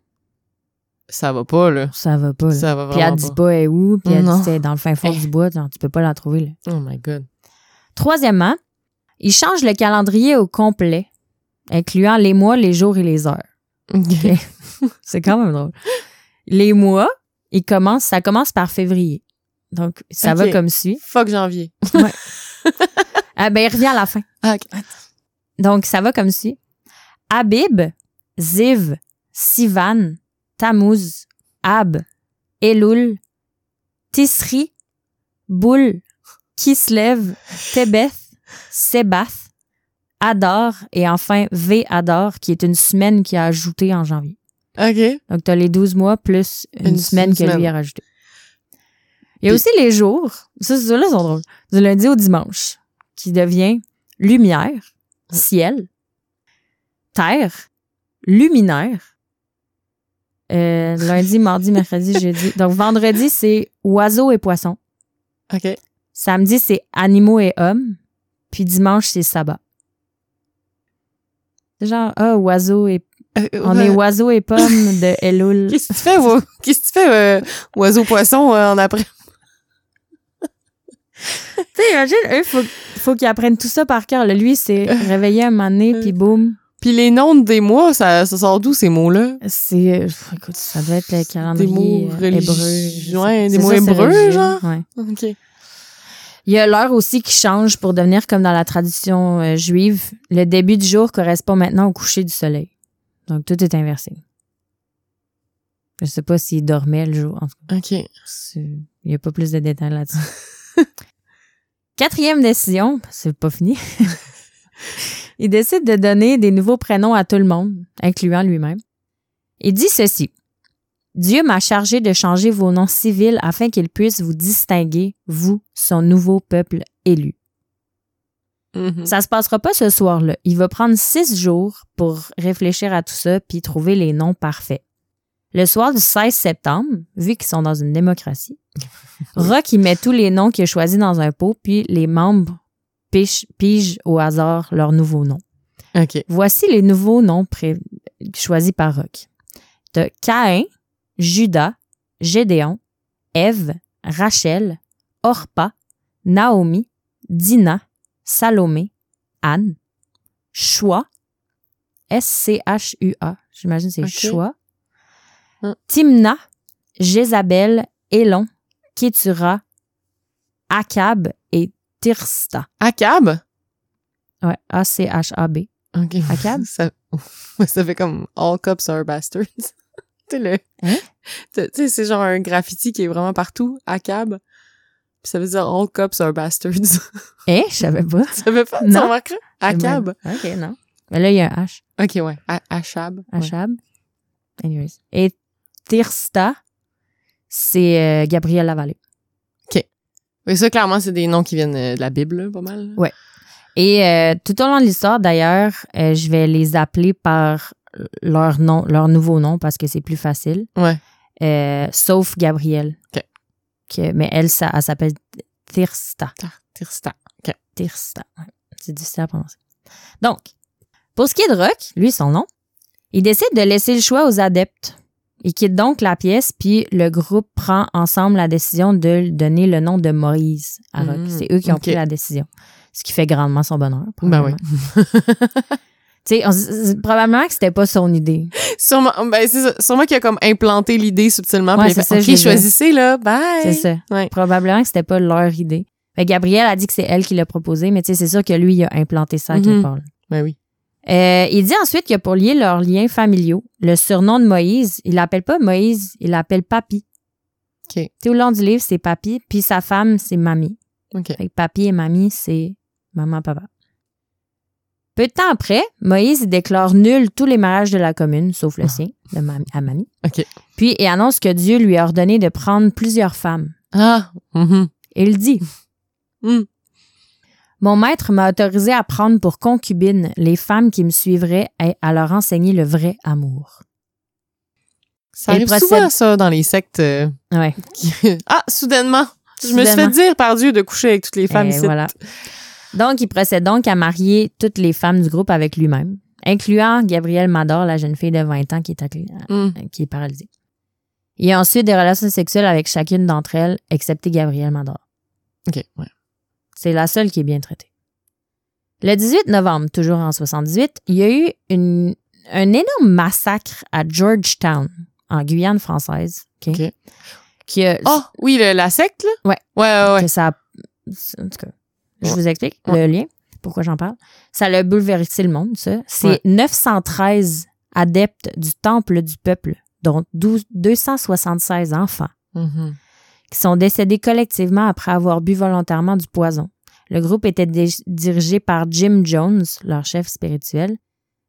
Ça va pas, là. Ça va pas. là. Ça va Puis elle dit pas. elle est où, puis elle Non. dit c'est dans le fin fond du bois, genre, tu peux pas la trouver. Là. Oh my god. Troisièmement, il change le calendrier au complet, incluant les mois, les jours et les heures. Ok. C'est quand même drôle. Les mois, il commence, ça commence par février. Donc, ça va comme suit. Fuck janvier. Ah, ben, il revient à la fin. Ah, ok. Donc, ça va comme suit. Habib, Ziv, Sivan, Tammuz, Ab, Elul, Tisri, Boul, Kislev, Tebeth, Sebath, Adar et enfin V Adar, qui est une semaine qu'il a ajoutée en janvier. Ok. Donc, tu as les 12 mois plus une, Une- semaine que lui a rajouté. Il y a aussi les jours, ça, ceux-là sont drôles, du lundi au dimanche, qui devient lumière, ciel, terre, luminaire. Euh, lundi, mardi, mercredi, jeudi. Donc, vendredi, c'est oiseaux et poissons. Ok. Samedi, c'est animaux et hommes. Puis dimanche, c'est sabbat. C'est Genre, ah, oiseaux et Euh, on ouais. est oiseaux et pommes de Elul. Qu'est-ce que tu fais, wa- Qu'est-ce que tu fais, euh, oiseau-poisson, euh, en après? Tu sais, imagine, eux, faut, faut qu'ils apprennent tout ça par cœur. Lui, c'est réveillé un moment donné, puis boum. Puis les noms des mois, ça, ça sort d'où, ces mots-là? C'est, euh, écoute, ça doit être le calendrier Des mots euh, religieux. hébreu. Ouais, des mots hébreux, genre? Ouais. Ok. Il y a l'heure aussi qui change pour devenir comme dans la tradition euh, juive. Le début du jour correspond maintenant au coucher du soleil. Donc, tout est inversé. Je sais pas s'il dormait le jour. En tout cas, Ok. il y a pas plus de détails là-dessus. Quatrième décision, c'est pas fini. il décide de donner des nouveaux prénoms à tout le monde, incluant lui-même. Il dit ceci. Dieu m'a chargé de changer vos noms civils afin qu'il puisse vous distinguer, vous, son nouveau peuple élu. Mhm. Ça se passera pas ce soir-là. Il va prendre six jours pour réfléchir à tout ça puis trouver les noms parfaits. Le soir du 16 septembre, vu qu'ils sont dans une démocratie, Rock, met tous les noms qu'il a choisis dans un pot, puis les membres pigent, pigent au hasard leurs nouveaux noms. Ok. Voici les nouveaux noms choisis par Rock. T'as Caïn, Judas, Gédéon, Ève, Rachel, Orpa, Naomi, Dina, Salomé, Anne, Choix, S-C-H-U-A, j'imagine c'est Ok. Choix, Hum. Timna, Jézabel, Élon, Kétura, Akab et Tirsta. Akab? Ouais, A-C-H-A-B. Ok. Akab? Ça, ça fait comme All Cups are bastards. tu le. Hein? Tu tu sais, c'est genre un graffiti qui est vraiment partout. Akab. Puis ça veut dire All Cups are bastards. Eh, je savais pas. ça fait pas? Tu remarqueras? Akab. OK, non. Mais là, il y a un H. Ok, ouais. A- Achab. Ouais. Achab. Anyways. Et Tirsta, c'est euh, Gabriel Lavallée. Mais ça, clairement, c'est des noms qui viennent euh, de la Bible, là, pas mal. Ouais. Et euh, tout au long de l'histoire, d'ailleurs, euh, je vais les appeler par leur nom, leur nouveau nom parce que c'est plus facile. Ouais. Euh, sauf Gabrielle. OK. Que- mais elle, ça, elle s'appelle Tirsta. Tirsta. Tirsta. Ouais, C'est difficile à prononcer. Donc, pour ce qui est de Rock, lui, son nom, il décide de laisser le choix aux adeptes. Il quitte donc la pièce, puis le groupe prend ensemble la décision de lui donner le nom de Moïse à Rock. Mm, C'est eux qui ont pris la décision. Ce qui fait grandement son bonheur. Ben oui. Tu sais, probablement que c'était pas son idée. Sûrement, ben, c'est. Sûrement qu'il a comme implanté l'idée subtilement. Ouais, c'est ça, OK, choisissez, là. Bye. C'est ça. Ouais. Probablement que c'était pas leur idée. Fait Gabrielle a dit que c'est elle qui l'a proposé, mais tu sais, c'est sûr que lui, il a implanté ça à quelque part. là. Ben oui. Euh, il dit ensuite que pour lier leurs liens familiaux, le surnom de Moïse, il l'appelle pas Moïse, il l'appelle Papi. OK. Tout le long du livre, c'est papy, puis sa femme, c'est mamie. OK. Fait que papy et mamie, c'est maman, papa. Peu de temps après, Moïse déclare nul tous les mariages de la commune, sauf le sien, de mam- à mamie. OK. Puis il annonce que Dieu lui a ordonné de prendre plusieurs femmes. Ah. Et il dit Mm. Mon maître m'a autorisé à prendre pour concubines les femmes qui me suivraient et à leur enseigner le vrai amour. Ça Elle arrive procède- souvent, ça, dans les sectes. euh, Ouais. ah, soudainement. Je me suis fait dire par Dieu de coucher avec toutes les femmes Et ici. voilà. Donc, il procède donc à marier toutes les femmes du groupe avec lui-même, incluant Gabrielle Mador, la jeune fille de 20 ans qui est, accl- Mm. qui est paralysée. Il a ensuite des relations sexuelles avec chacune d'entre elles, excepté Gabrielle Mador. OK, ouais. C'est la seule qui est bien traitée. Le 18 novembre, toujours en 78, il y a eu une, un énorme massacre à Georgetown, en Guyane française. OK? OK. Qui a- Oh, oui, le- la secte, là? Ouais. Ouais, ouais, ouais. que ça en tout cas, je Ouais. vous explique Ouais. le lien, pourquoi j'en parle. Ça a bouleversé le monde, ça. C'est Ouais. 913 adeptes du temple du peuple, dont 12 276 enfants, Mhm. Qui sont décédés collectivement après avoir bu volontairement du poison. Le groupe était dirigé par Jim Jones, leur chef spirituel.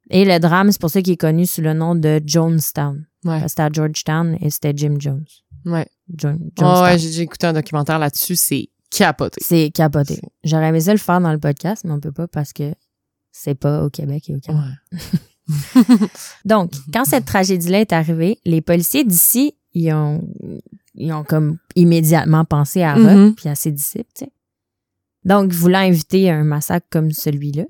Et le drame, c'est pour ça qu'il est connu sous le nom de Jonestown. Ouais. C'était à Georgetown et c'était Jim Jones. Ouais. J'ai j'ai écouté un documentaire là-dessus, c'est capoté. C'est capoté. J'aurais aimé ça le faire dans le podcast, mais on peut pas parce que c'est pas au Québec et au Canada. Ouais. Donc, quand cette tragédie-là est arrivée, les policiers d'ici, ils ont, ils ont comme immédiatement pensé à Rock Mhm. puis à ses disciples, tu sais. Donc, voulant éviter un massacre comme celui-là,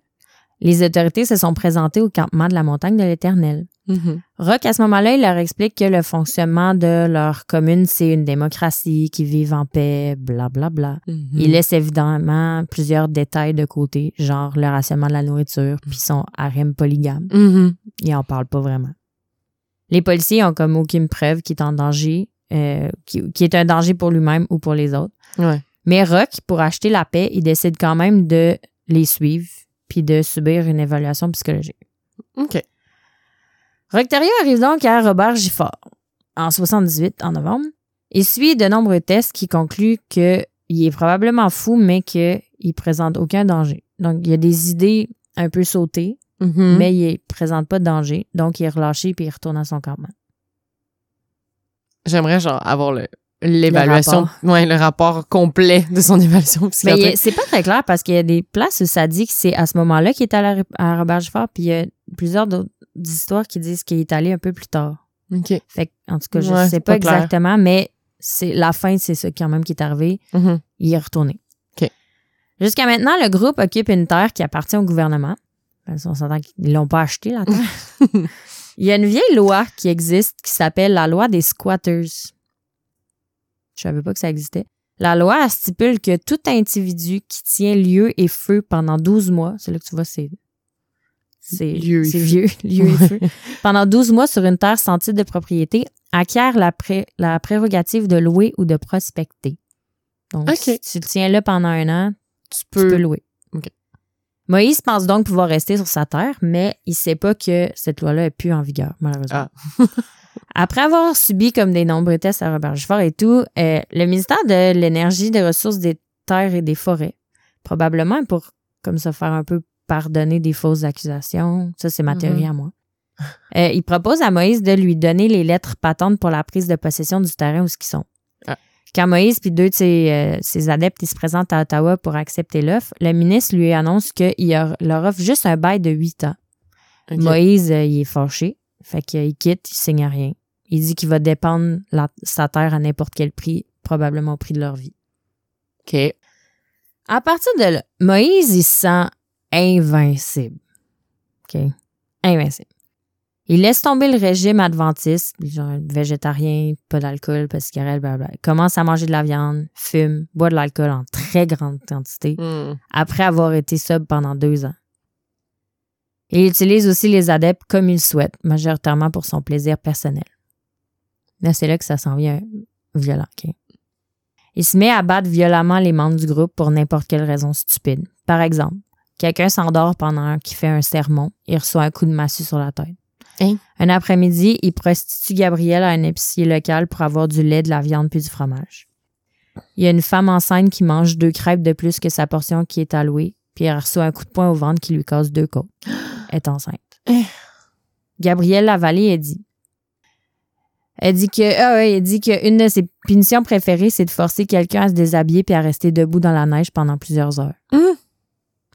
les autorités se sont présentées au campement de la montagne de l'Éternel. Mhm. Rock, à ce moment-là, il leur explique que le fonctionnement de leur commune, c'est une démocratie, qu'ils vivent en paix, blablabla. Bla, bla. Mhm. Il laisse évidemment plusieurs détails de côté, genre le rationnement de la nourriture, puis son harem polygame. Il en parle pas vraiment. Les policiers ont comme aucune preuve qu'il est en danger, euh, qui, qui est un danger pour lui-même ou pour les autres. Ouais. Mais Rock, pour acheter la paix, il décide quand même de les suivre puis de subir une évaluation psychologique. OK. Rock Terrier arrive donc à Robert Gifford en 78, en novembre. Il suit de nombreux tests qui concluent qu'il est probablement fou, mais qu'il présente aucun danger. Donc, il y a des idées un peu sautées, Mhm. mais il présente pas de danger. Donc, il est relâché puis il retourne à son campement. J'aimerais, genre, avoir le l'évaluation, rapport. ouais, le rapport complet de son évaluation Mais psychiatrique. a- c'est pas très clair parce qu'il y a des places où ça dit que c'est à ce moment-là qu'il est allé à Robert Gifford, puis il y a plusieurs d'autres histoires qui disent qu'il est allé un peu plus tard. OK. Fait que, en tout cas, je Ouais, sais pas, exactement, mais c'est la fin, c'est ça quand même qui est arrivé. Mhm. Il est retourné. OK. Jusqu'à maintenant, le groupe occupe une terre qui appartient au gouvernement. Parce qu'on s'entend qu'ils l'ont pas acheté, la terre. Il y a une vieille loi qui existe qui s'appelle la loi des squatters. Je savais pas que ça existait. La loi stipule que tout individu qui tient lieu et feu pendant 12 mois, c'est là que tu vois, c'est vieux, lieu et feu, pendant 12 mois sur une terre sans titre de propriété, acquiert la, pré- la prérogative de louer ou de prospecter. Donc, si tu le tiens là pendant un an, Tu peux. louer. Moïse pense donc pouvoir rester sur sa terre, mais il sait pas que cette loi-là est plus en vigueur, malheureusement. Ah. Après avoir subi comme des nombreux tests à Robert Gifford et tout, euh, le ministère de l'Énergie, des Ressources des Terres et des Forêts, probablement pour comme se faire un peu pardonner des fausses accusations, ça c'est ma Mhm. théorie à moi, euh, il propose à Moïse de lui donner les lettres patentes pour la prise de possession du terrain où ils sont. Quand Moïse puis deux de ses, euh, ses adeptes ils se présentent à Ottawa pour accepter l'offre, le ministre lui annonce qu'il leur offre juste un bail de huit ans. Moïse, euh, il est fâché. Fait qu'il quitte, il signe rien. Il dit qu'il va dépendre la- sa terre à n'importe quel prix, probablement au prix de leur vie. OK. À partir de là, Moïse, il se sent invincible. OK? Invincible. Il laisse tomber le régime adventiste, genre végétarien, pas d'alcool, pas de cigarette, blablabla. Il commence à manger de la viande, fume, boit de l'alcool en très grande quantité Hmm. après avoir été sub pendant deux ans. Il utilise aussi les adeptes comme il souhaite, majoritairement pour son plaisir personnel. Là, c'est là que ça s'en vient violent. Il se met à battre violemment les membres du groupe pour n'importe quelle raison stupide. Par exemple, quelqu'un s'endort pendant qu'il fait un sermon, il reçoit un coup de massue sur la tête. Hein? Un après-midi, il prostitue Gabriel à un épicier local pour avoir du lait, de la viande puis du fromage. Il y a une femme enceinte qui mange deux crêpes de plus que sa portion qui est allouée, puis elle reçoit un coup de poing au ventre qui lui cause deux côtes. Elle est enceinte. Eh. Gabrielle Lavallée, elle dit. Elle dit que, ah ouais, elle dit qu'une de ses punitions préférées, c'est de forcer quelqu'un à se déshabiller puis à rester debout dans la neige pendant plusieurs heures. Hum.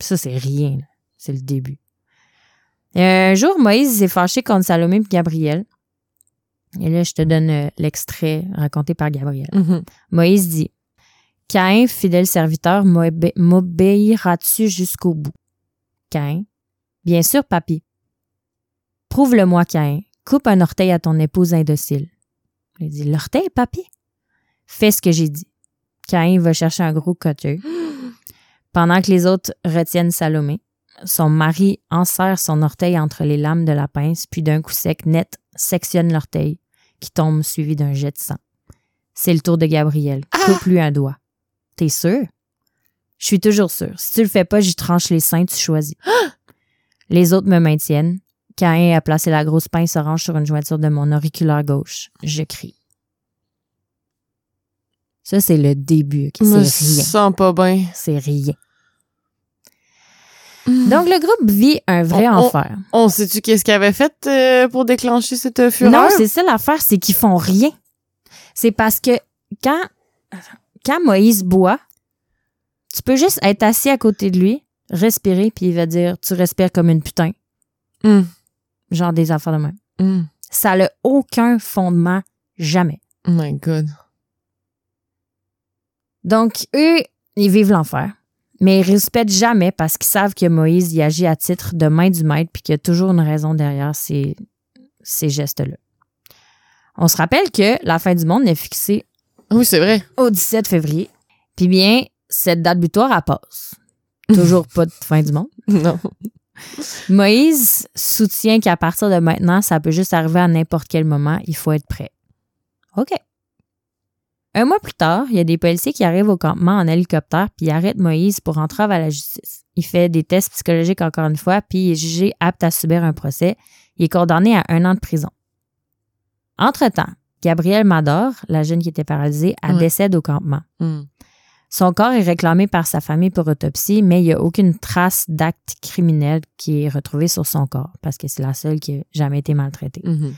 Ça, c'est rien. C'est le début. Et un jour, Moïse s'est fâché contre Salomé et Gabriel. Et là, je te donne euh, l'extrait raconté par Gabriel. Mhm. Moïse dit Caïn, fidèle serviteur, m'obé- m'obéiras-tu jusqu'au bout Caïn Bien sûr, papy. Prouve-le-moi, Caïn. Coupe un orteil à ton épouse indocile. Il dit L'orteil, papy Fais ce que j'ai dit. Caïn va chercher un gros cutter. Pendant que les autres retiennent Salomé, son mari enserre son orteil entre les lames de la pince, puis d'un coup sec, net, sectionne l'orteil, qui tombe suivi d'un jet de sang. C'est le tour de Gabriel. Coupe-lui un doigt. T'es sûr? Je suis toujours sûr. Si tu le fais pas, j'y tranche les seins, tu choisis. Les autres me maintiennent. Caïn a placé la grosse pince orange sur une jointure de mon auriculaire gauche. Je crie. Ça, c'est le début. ok? Je me C'est rien. sens pas bien. C'est rien. Donc, le groupe vit un vrai On- enfer. On sait-tu qu'est-ce qu'il avait fait euh, pour déclencher cette euh, fureur? Non, c'est ça l'affaire, c'est qu'ils font rien. C'est parce que quand, quand Moïse boit, tu peux juste être assis à côté de lui, respirer, puis il va dire Tu respires comme une putain. Hum, Genre des affaires de même. hum. Ça n'a aucun fondement, jamais. Oh my God. Donc, eux, ils vivent l'enfer. Mais ils respectent jamais parce qu'ils savent que Moïse y agit à titre de main du maître puis qu'il y a toujours une raison derrière ces, ces gestes-là. On se rappelle que la fin du monde est fixée Oui, c'est vrai. au 17 février. Puis bien, cette date butoir, elle passe. Toujours pas de fin du monde. Non. Moïse soutient qu'à partir de maintenant, ça peut juste arriver à n'importe quel moment. Il faut être prêt. OK. Un mois plus tard, il y a des policiers qui arrivent au campement en hélicoptère puis arrêtent Moïse pour entrave à la justice. Il fait des tests psychologiques encore une fois puis il est jugé apte à subir un procès. Il est condamné à un an de prison. Entre-temps, Gabrielle Mador, la jeune qui était paralysée, elle décède au campement. Hum. Son corps est réclamé par sa famille pour autopsie, mais il n'y a aucune trace d'acte criminel qui est retrouvé sur son corps parce que c'est la seule qui n'a jamais été maltraitée. Mhm.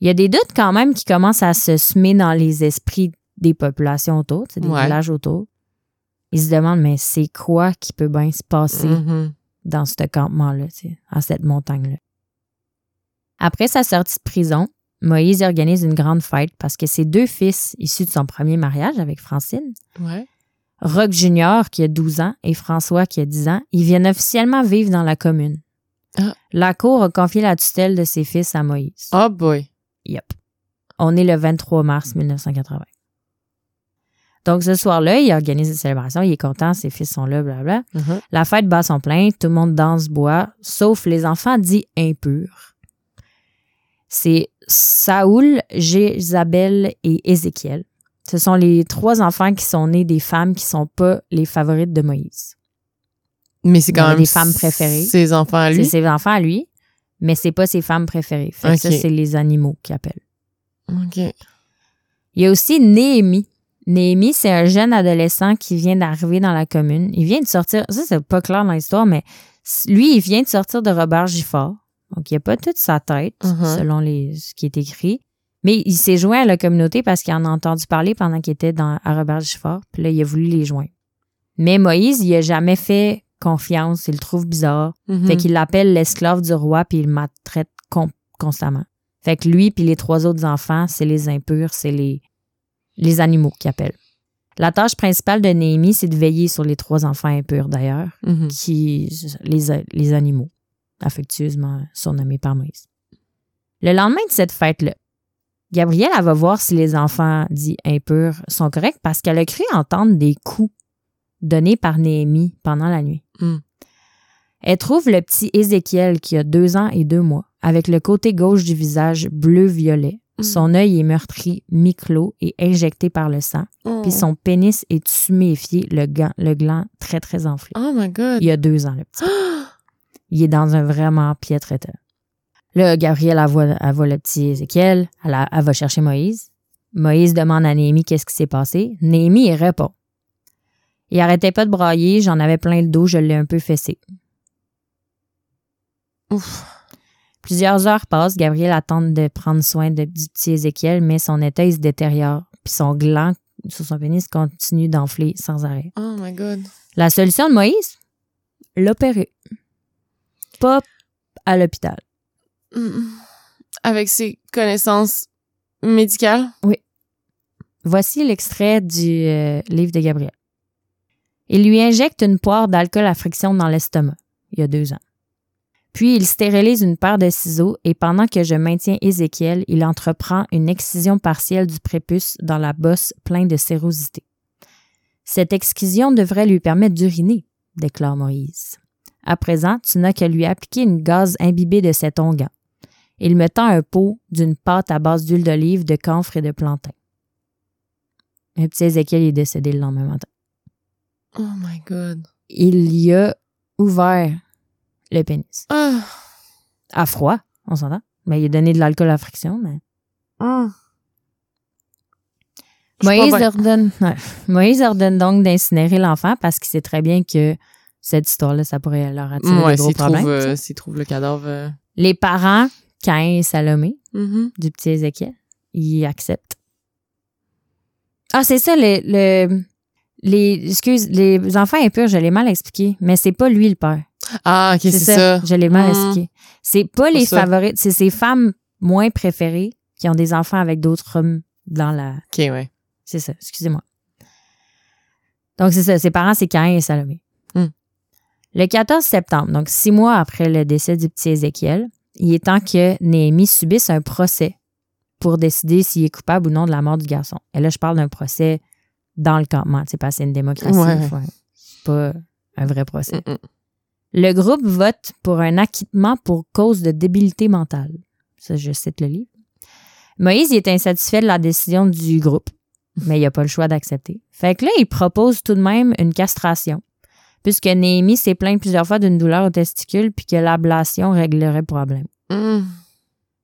Il y a des doutes quand même qui commencent à se semer dans les esprits des populations autour, des Ouais. villages autour. Ils se demandent, mais c'est quoi qui peut bien se passer Mhm. dans ce campement-là, à cette montagne-là? Après sa sortie de prison, Moïse organise une grande fête parce que ses deux fils, issus de son premier mariage avec Francine, Ouais. Rock Junior, qui a 12 ans, et François, qui a 10 ans, ils viennent officiellement vivre dans la commune. Ah. La cour a confié la tutelle de ses fils à Moïse. Oh boy. Yep. On est le 23 mars 1980. Donc, ce soir-là, il organise une célébration, il est content, ses fils sont là, blablabla. Mhm. La fête bat son plein, tout le monde danse, boit, sauf les enfants dits impurs. C'est Saoul, Jézabel et Ézéchiel. Ce sont les trois enfants qui sont nés des femmes qui sont pas les favorites de Moïse. Mais c'est quand même des femmes préférées. Ses enfants à C'est lui. ses enfants à lui, mais c'est pas ses femmes préférées. Fait que ça, c'est les animaux qui appellent. OK. Il y a aussi Néhémie. Néhémie, c'est un jeune adolescent qui vient d'arriver dans la commune. Il vient de sortir, ça c'est pas clair dans l'histoire, mais lui, il vient de sortir de Robert Giffard. Donc, il a pas toute sa tête, Mhm. selon les, ce qui est écrit. Mais il s'est joint à la communauté parce qu'il en a entendu parler pendant qu'il était dans, à Robert Giffard. Puis là, il a voulu les joindre. Mais Moïse, il a jamais fait confiance. Il le trouve bizarre. Mhm. Fait qu'il l'appelle l'esclave du roi puis il le maltraite con- constamment. Fait que lui puis les trois autres enfants, c'est les impurs, c'est les, les animaux qui appellent. La tâche principale de Néhémie, c'est de veiller sur les trois enfants impurs d'ailleurs, Mhm. qui les, les animaux, affectueusement surnommés par Moïse. Le lendemain de cette fête-là, Gabrielle, elle va voir si les enfants dits impurs sont corrects parce qu'elle a cru entendre des coups donnés par Néhémie pendant la nuit. Mm. Elle trouve le petit Ézéchiel qui a deux ans et deux mois, avec le côté gauche du visage bleu-violet. Mm. Son œil est meurtri, mi-clos et injecté par le sang. Oh. Puis son pénis est tuméfié, le, gland, le gland très, très enflé. Oh my God. Il y a deux ans, le petit. Il est dans un vraiment piètre état. Là, Gabrielle, elle voit, elle voit le petit Ézéchiel. Elle, va chercher Moïse. Moïse demande à Néhémie qu'est-ce qui s'est passé. Néhémie, il répond. Il arrêtait pas de brailler, j'en avais plein le dos, je l'ai un peu fessé. Ouf. Plusieurs heures passent, Gabriel attend de prendre soin de, du petit Ézéchiel, mais son état, il se détériore. Puis son gland sur son pénis continue d'enfler sans arrêt. Oh my god. La solution de Moïse? L'opérer. Pas à l'hôpital. Avec ses connaissances médicales? Voici l'extrait du euh, livre de Gabriel. Il lui injecte une poire d'alcool à friction dans l'estomac, il y a deux ans. Puis il stérilise une paire de ciseaux et pendant que je maintiens Ézéchiel, il entreprend une excision partielle du prépuce dans la bosse plein de sérosité. Cette excision devrait lui permettre d'uriner, déclare Moïse. À présent, tu n'as qu'à lui appliquer une gaz imbibée de cet onguent. Il me tend un pot d'une pâte à base d'huile d'olive, de camphre et de plantain. Le petit Ézéchiel est décédé le lendemain matin. Oh my god. Il y a ouvert le pénis. Ah. À froid, on s'entend. Mais il a donné de l'alcool à friction, mais. Suis Moïse pas ordonne, ouais. Moïse ordonne donc d'incinérer l'enfant parce qu'il sait très bien que cette histoire-là, ça pourrait leur attirer Ouais, de gros s'il problèmes. euh, sais. s'il trouve le cadavre. euh. Les parents, Caïn et Salomé, Mhm. du petit Ézéchiel, ils acceptent. Ah, c'est ça, le, le- les, excuse, les enfants impurs, je l'ai mal expliqué, mais c'est pas lui le père. Ah, ok, c'est ça. Je l'ai mal Mm. expliqué. C'est pas les ça. favorites, c'est ces femmes moins préférées qui ont des enfants avec d'autres hommes dans la. Ok, ouais. C'est ça, excusez-moi. Donc, c'est ça. Ses parents, c'est Caïn et Salomé. Hmm. Le 14 septembre, donc six mois après le décès du petit Ézéchiel, il est temps que Néhémie subisse un procès pour décider s'il est coupable ou non de la mort du garçon. Et là, je parle d'un procès dans le campement. C'est pas c'est une démocratie. Ouais. C'est pas un vrai procès. Le groupe vote pour un acquittement pour cause de débilité mentale. Ça, je cite le livre. Moïse il est insatisfait de la décision du groupe, mais il n'a pas le choix d'accepter. Fait que là, il propose tout de même une castration, puisque Néhémie s'est plaint plusieurs fois d'une douleur au testicule puis que l'ablation réglerait le problème. Mm.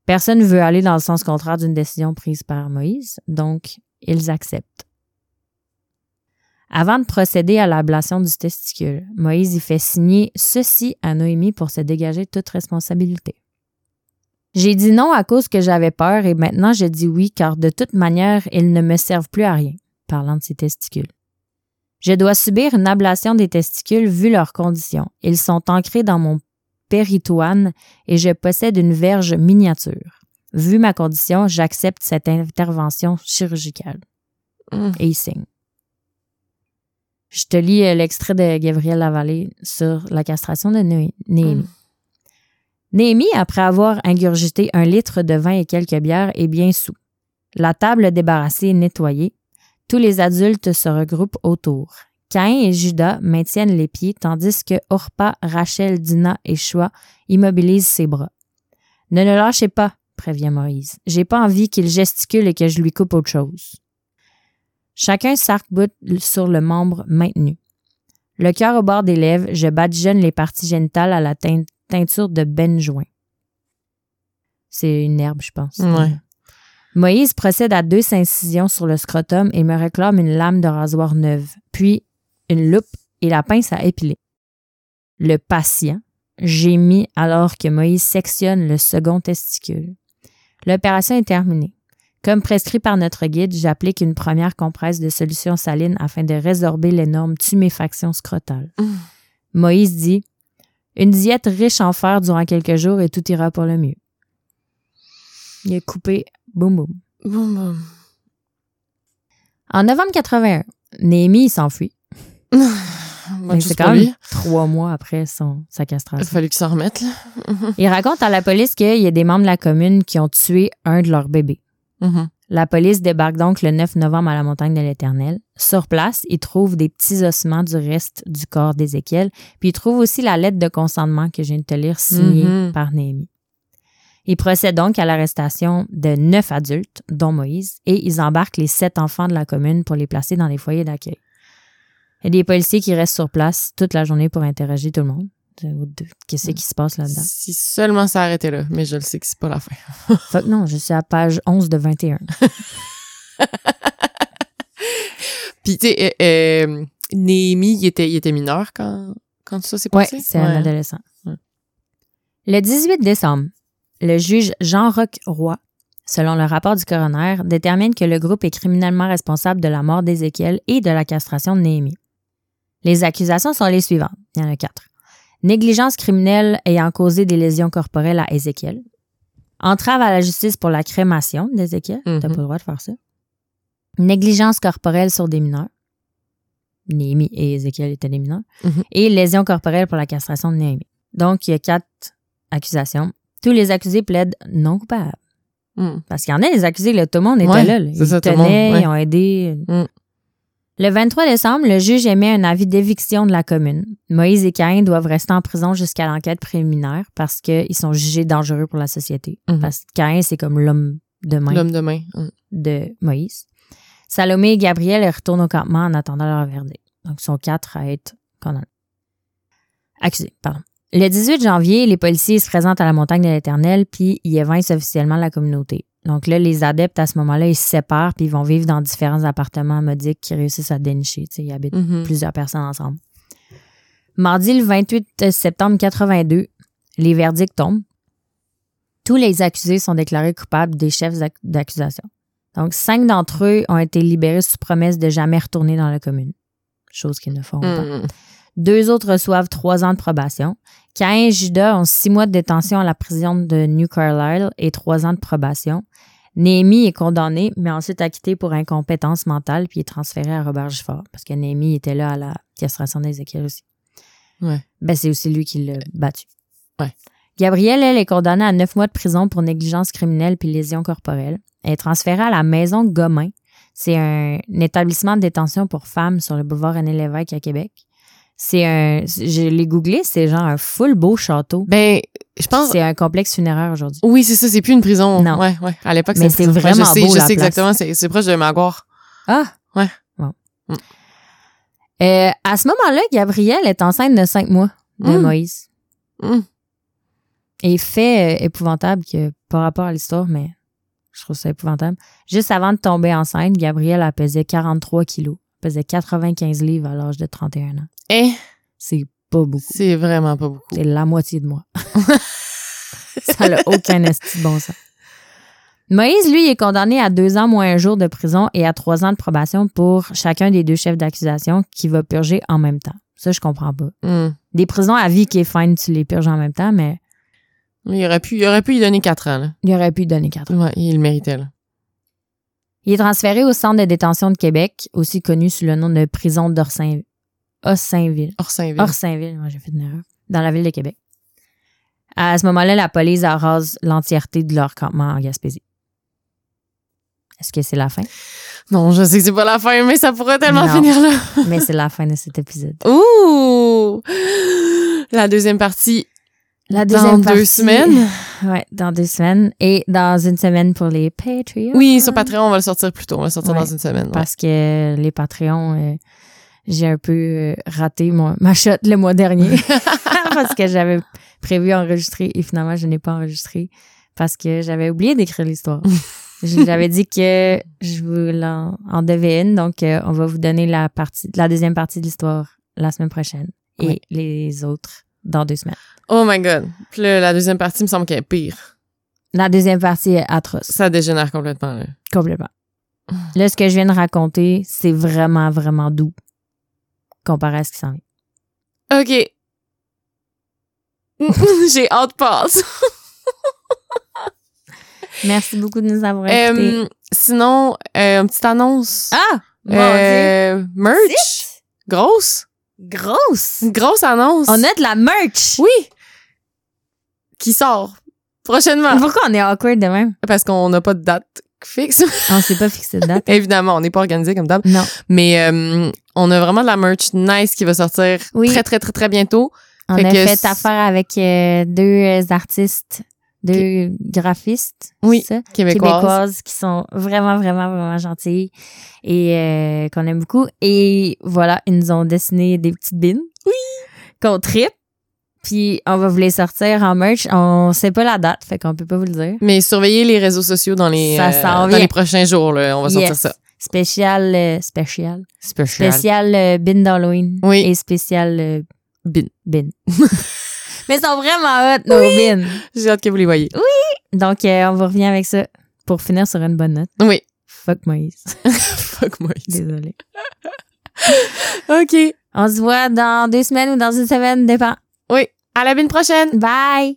Personne ne veut aller dans le sens contraire d'une décision prise par Moïse, donc ils acceptent. Avant de procéder à l'ablation du testicule, Moïse y fait signer ceci à Noémie pour se dégager de toute responsabilité. J'ai dit non à cause que j'avais peur et maintenant je dis oui car de toute manière ils ne me servent plus à rien, parlant de ses testicules. Je dois subir une ablation des testicules vu leurs conditions. Ils sont ancrés dans mon péritoine et je possède une verge miniature. Vu ma condition, j'accepte cette intervention chirurgicale. Mm. Et il signe. Je te lis euh, l'extrait de Gabriel Lavallée sur la castration de Né- Néhémie. Mm. Néhémie, après avoir ingurgité un litre de vin et quelques bières, est bien sous. La table débarrassée et nettoyée. Tous les adultes se regroupent autour. Caïn et Judas maintiennent les pieds, tandis que Orpa, Rachel, Dina et Choua immobilisent ses bras. Ne le lâchez pas, prévient Moïse. J'ai pas envie qu'il gesticule et que je lui coupe autre chose. Chacun s'arc-boute sur le membre maintenu. Le cœur au bord des lèvres, je badigeonne les parties génitales à la tein- teinture de benjoin. C'est une herbe, je pense. Ouais. Moïse procède à deux incisions sur le scrotum et me réclame une lame de rasoir neuve, puis une loupe et la pince à épiler. Le patient gémit alors que Moïse sectionne le second testicule. L'opération est terminée. Comme prescrit par notre guide, j'applique une première compresse de solution saline afin de résorber l'énorme tuméfaction scrotale. Mm. Moïse dit Une diète riche en fer durant quelques jours et tout ira pour le mieux. Il a coupé, boum boum. Boum, boum. En novembre 81, Néhémie s'enfuit. C'est quand même trois mois après son, sa Il a castration. fallu qu'il s'en remette, là. Il raconte à la police qu'il y a des membres de la commune qui ont tué un de leurs bébés. Mhm. La police débarque donc le 9 novembre à la montagne de l'Éternel. Sur place, ils trouvent des petits ossements du reste du corps d'Ézéchiel, puis ils trouvent aussi la lettre de consentement que je viens de te lire signée Mhm. par Néhémie. Ils procèdent donc à l'arrestation de neuf adultes, dont Moïse, et ils embarquent les sept enfants de la commune pour les placer dans les foyers d'accueil. Il y a des policiers qui restent sur place toute la journée pour interroger tout le monde. De- Qu'est-ce qui se passe là-dedans? Si seulement ça arrêtait là, mais je le sais que c'est pas la fin. Fait que non, je suis à page 11 de 21. Puis, tu sais, euh, euh, Néhémie, il était, il était mineur quand, quand ça s'est passé? c'est un adolescent. Ouais. Le 18 décembre, le juge Jean-Roch Roy, selon le rapport du coroner, détermine que le groupe est criminellement responsable de la mort d'Ézéchiel et de la castration de Néhémie. Les accusations sont les suivantes. Il y en a quatre. Négligence criminelle ayant causé des lésions corporelles à Ézéchiel. Entrave à la justice pour la crémation d'Ézéchiel. T'as Mhm. pas le droit de faire ça. Négligence corporelle sur des mineurs. Néhémie et Ézéchiel étaient des mineurs. Mhm. Et lésion corporelle pour la castration de Néhémie. Donc, il y a quatre accusations. Tous les accusés plaident non coupables. Hmm. Parce qu'il y en a des accusés, là, tout le monde était Ouais, là. là. Ils ça, tenaient, monde, ouais. ils ont aidé. Le 23 décembre, le juge émet un avis d'éviction de la commune. Moïse et Caïn doivent rester en prison jusqu'à l'enquête préliminaire parce qu'ils sont jugés dangereux pour la société. Mhm. Parce que Caïn, c'est comme l'homme de main L'homme de main. De Moïse. Salomé et Gabriel retournent au campement en attendant leur verdict. Donc, ils sont quatre à être condamnés. Accusés, pardon. Le 18 janvier, les policiers se présentent à la montagne de l'Éternel, puis ils évincent officiellement la communauté. Donc là, les adeptes, à ce moment-là, ils se séparent, puis ils vont vivre dans différents appartements modiques qui réussissent à dénicher. Ils habitent Mhm. plusieurs personnes ensemble. Mardi, le 28 septembre 82, les verdicts tombent. Tous les accusés sont déclarés coupables des chefs d'ac- d'accusation. Donc, cinq d'entre eux ont été libérés sous promesse de jamais retourner dans la commune. Chose qu'ils ne feront pas. Hmm. Deux autres reçoivent trois ans de probation. Cain et Judas ont six mois de détention à la prison de New Carlisle et trois ans de probation. Néhémie est condamné, mais ensuite acquitté pour incompétence mentale, puis est transféré à Robert Gifford, parce que Néhémie était là à la castration d'Ézéchiel aussi. Ouais. Ben, c'est aussi lui qui l'a battu. Ouais. Gabrielle, elle, est condamnée à neuf mois de prison pour négligence criminelle puis lésion corporelle. Elle est transférée à la maison Gomin. C'est un, un établissement de détention pour femmes sur le boulevard René Lévesque à Québec. C'est un, je l'ai googlé, c'est genre un full beau château. Ben, je pense. C'est un complexe funéraire aujourd'hui. Oui, c'est ça, c'est plus une prison. Non. Ouais, ouais. À l'époque, c'était vraiment je sais, beau, Je la sais place. exactement, c'est proche de Maguire. Ah! Ouais. Bon. Mm. Euh, à ce moment-là, Gabrielle est enceinte de cinq mois de Mm. Moïse. Hmm. Et fait euh, épouvantable que par rapport à l'histoire, mais je trouve ça épouvantable. Juste avant de tomber enceinte, Gabrielle a pesé 43 kilos. Elle pesait 95 livres à l'âge de 31 ans. Eh, C'est pas beaucoup. c'est vraiment pas beaucoup. C'est la moitié de moi. ça n'a aucun esti de bon sens. Moïse, lui, est condamné à deux ans moins un jour de prison et à trois ans de probation pour chacun des deux chefs d'accusation qui va purger en même temps. Ça, je comprends pas. Hmm. Des prisons à vie qui est fine, tu les purges en même temps, mais Il aurait pu, il aurait pu y donner quatre ans, là. il aurait pu donner quatre. Ouais, il le méritait, là. Il est transféré au centre de détention de Québec, aussi connu sous le nom de prison d'Orsain- Ossainville. Orsainville. Orsainville, moi j'ai fait une erreur. Dans la ville de Québec. À ce moment-là, la police arrase l'entièreté de leur campement en Gaspésie. Est-ce que c'est la fin? Non, je sais que c'est pas la fin, mais ça pourrait tellement Non. finir là. Mais c'est la fin de cet épisode. Ouh! La deuxième partie La dans deuxième deux partie- semaines. Ouais, dans deux semaines. Et dans une semaine pour les Patreons. Oui, sur Patreon, on va le sortir plus tôt. On va le sortir Ouais. dans une semaine. ouais. Parce que les Patreons, euh, j'ai un peu euh, raté mon, ma shot le mois dernier. parce que j'avais prévu enregistrer et finalement, je n'ai pas enregistré parce que j'avais oublié d'écrire l'histoire. J'avais dit que je vous en, en devais une, donc euh, on va vous donner la partie, la deuxième partie de l'histoire la semaine prochaine et Oui. les autres dans deux semaines. Oh my god. Puis la deuxième partie me semble qu'elle est pire. La deuxième partie est atroce, Ça dégénère complètement, là. complètement. Là, ce que je viens de raconter, c'est vraiment, vraiment doux comparé à ce qui s'en vient. OK. J'ai hâte passe. Merci beaucoup de nous avoir écoutés. Euh, sinon, euh, une petite annonce. ah! Euh, merch. Grosse. Grosse! Une grosse annonce. On a de la merch! Oui. Qui sort prochainement. Pourquoi on est awkward de même? Parce qu'on n'a pas de date fixe. On s'est pas fixé de date. Évidemment, on n'est pas organisé comme d'hab. Non. Mais euh, on a vraiment de la merch nice qui va sortir Oui. très, très, très, très bientôt. On Fait a que fait affaire avec euh, deux euh, artistes, deux graphistes. Oui, c'est ça? Québécoise. québécoises qui sont vraiment, vraiment, vraiment gentilles et euh, qu'on aime beaucoup. Et voilà, ils nous ont dessiné des petites bines. Oui. Qu'on tripe. Puis on va vous les sortir en merch. On sait pas la date, fait qu'on peut pas vous le dire. Mais surveillez les réseaux sociaux dans les, euh, dans prochains jours. Là. On va sortir ça. Spécial, euh, spécial. Spécial. Spécial euh, bin d'Halloween. Oui. Et spécial euh, Bin. bin. Mais ils sont vraiment hot, nos bins. J'ai hâte que vous les voyez. Donc, euh, on vous revient avec ça pour finir sur une bonne note. Oui. Fuck Moïse. Fuck moi. Désolée. OK. On se voit dans deux semaines ou dans une semaine, dépend. Oui. À la bine prochaine. Bye!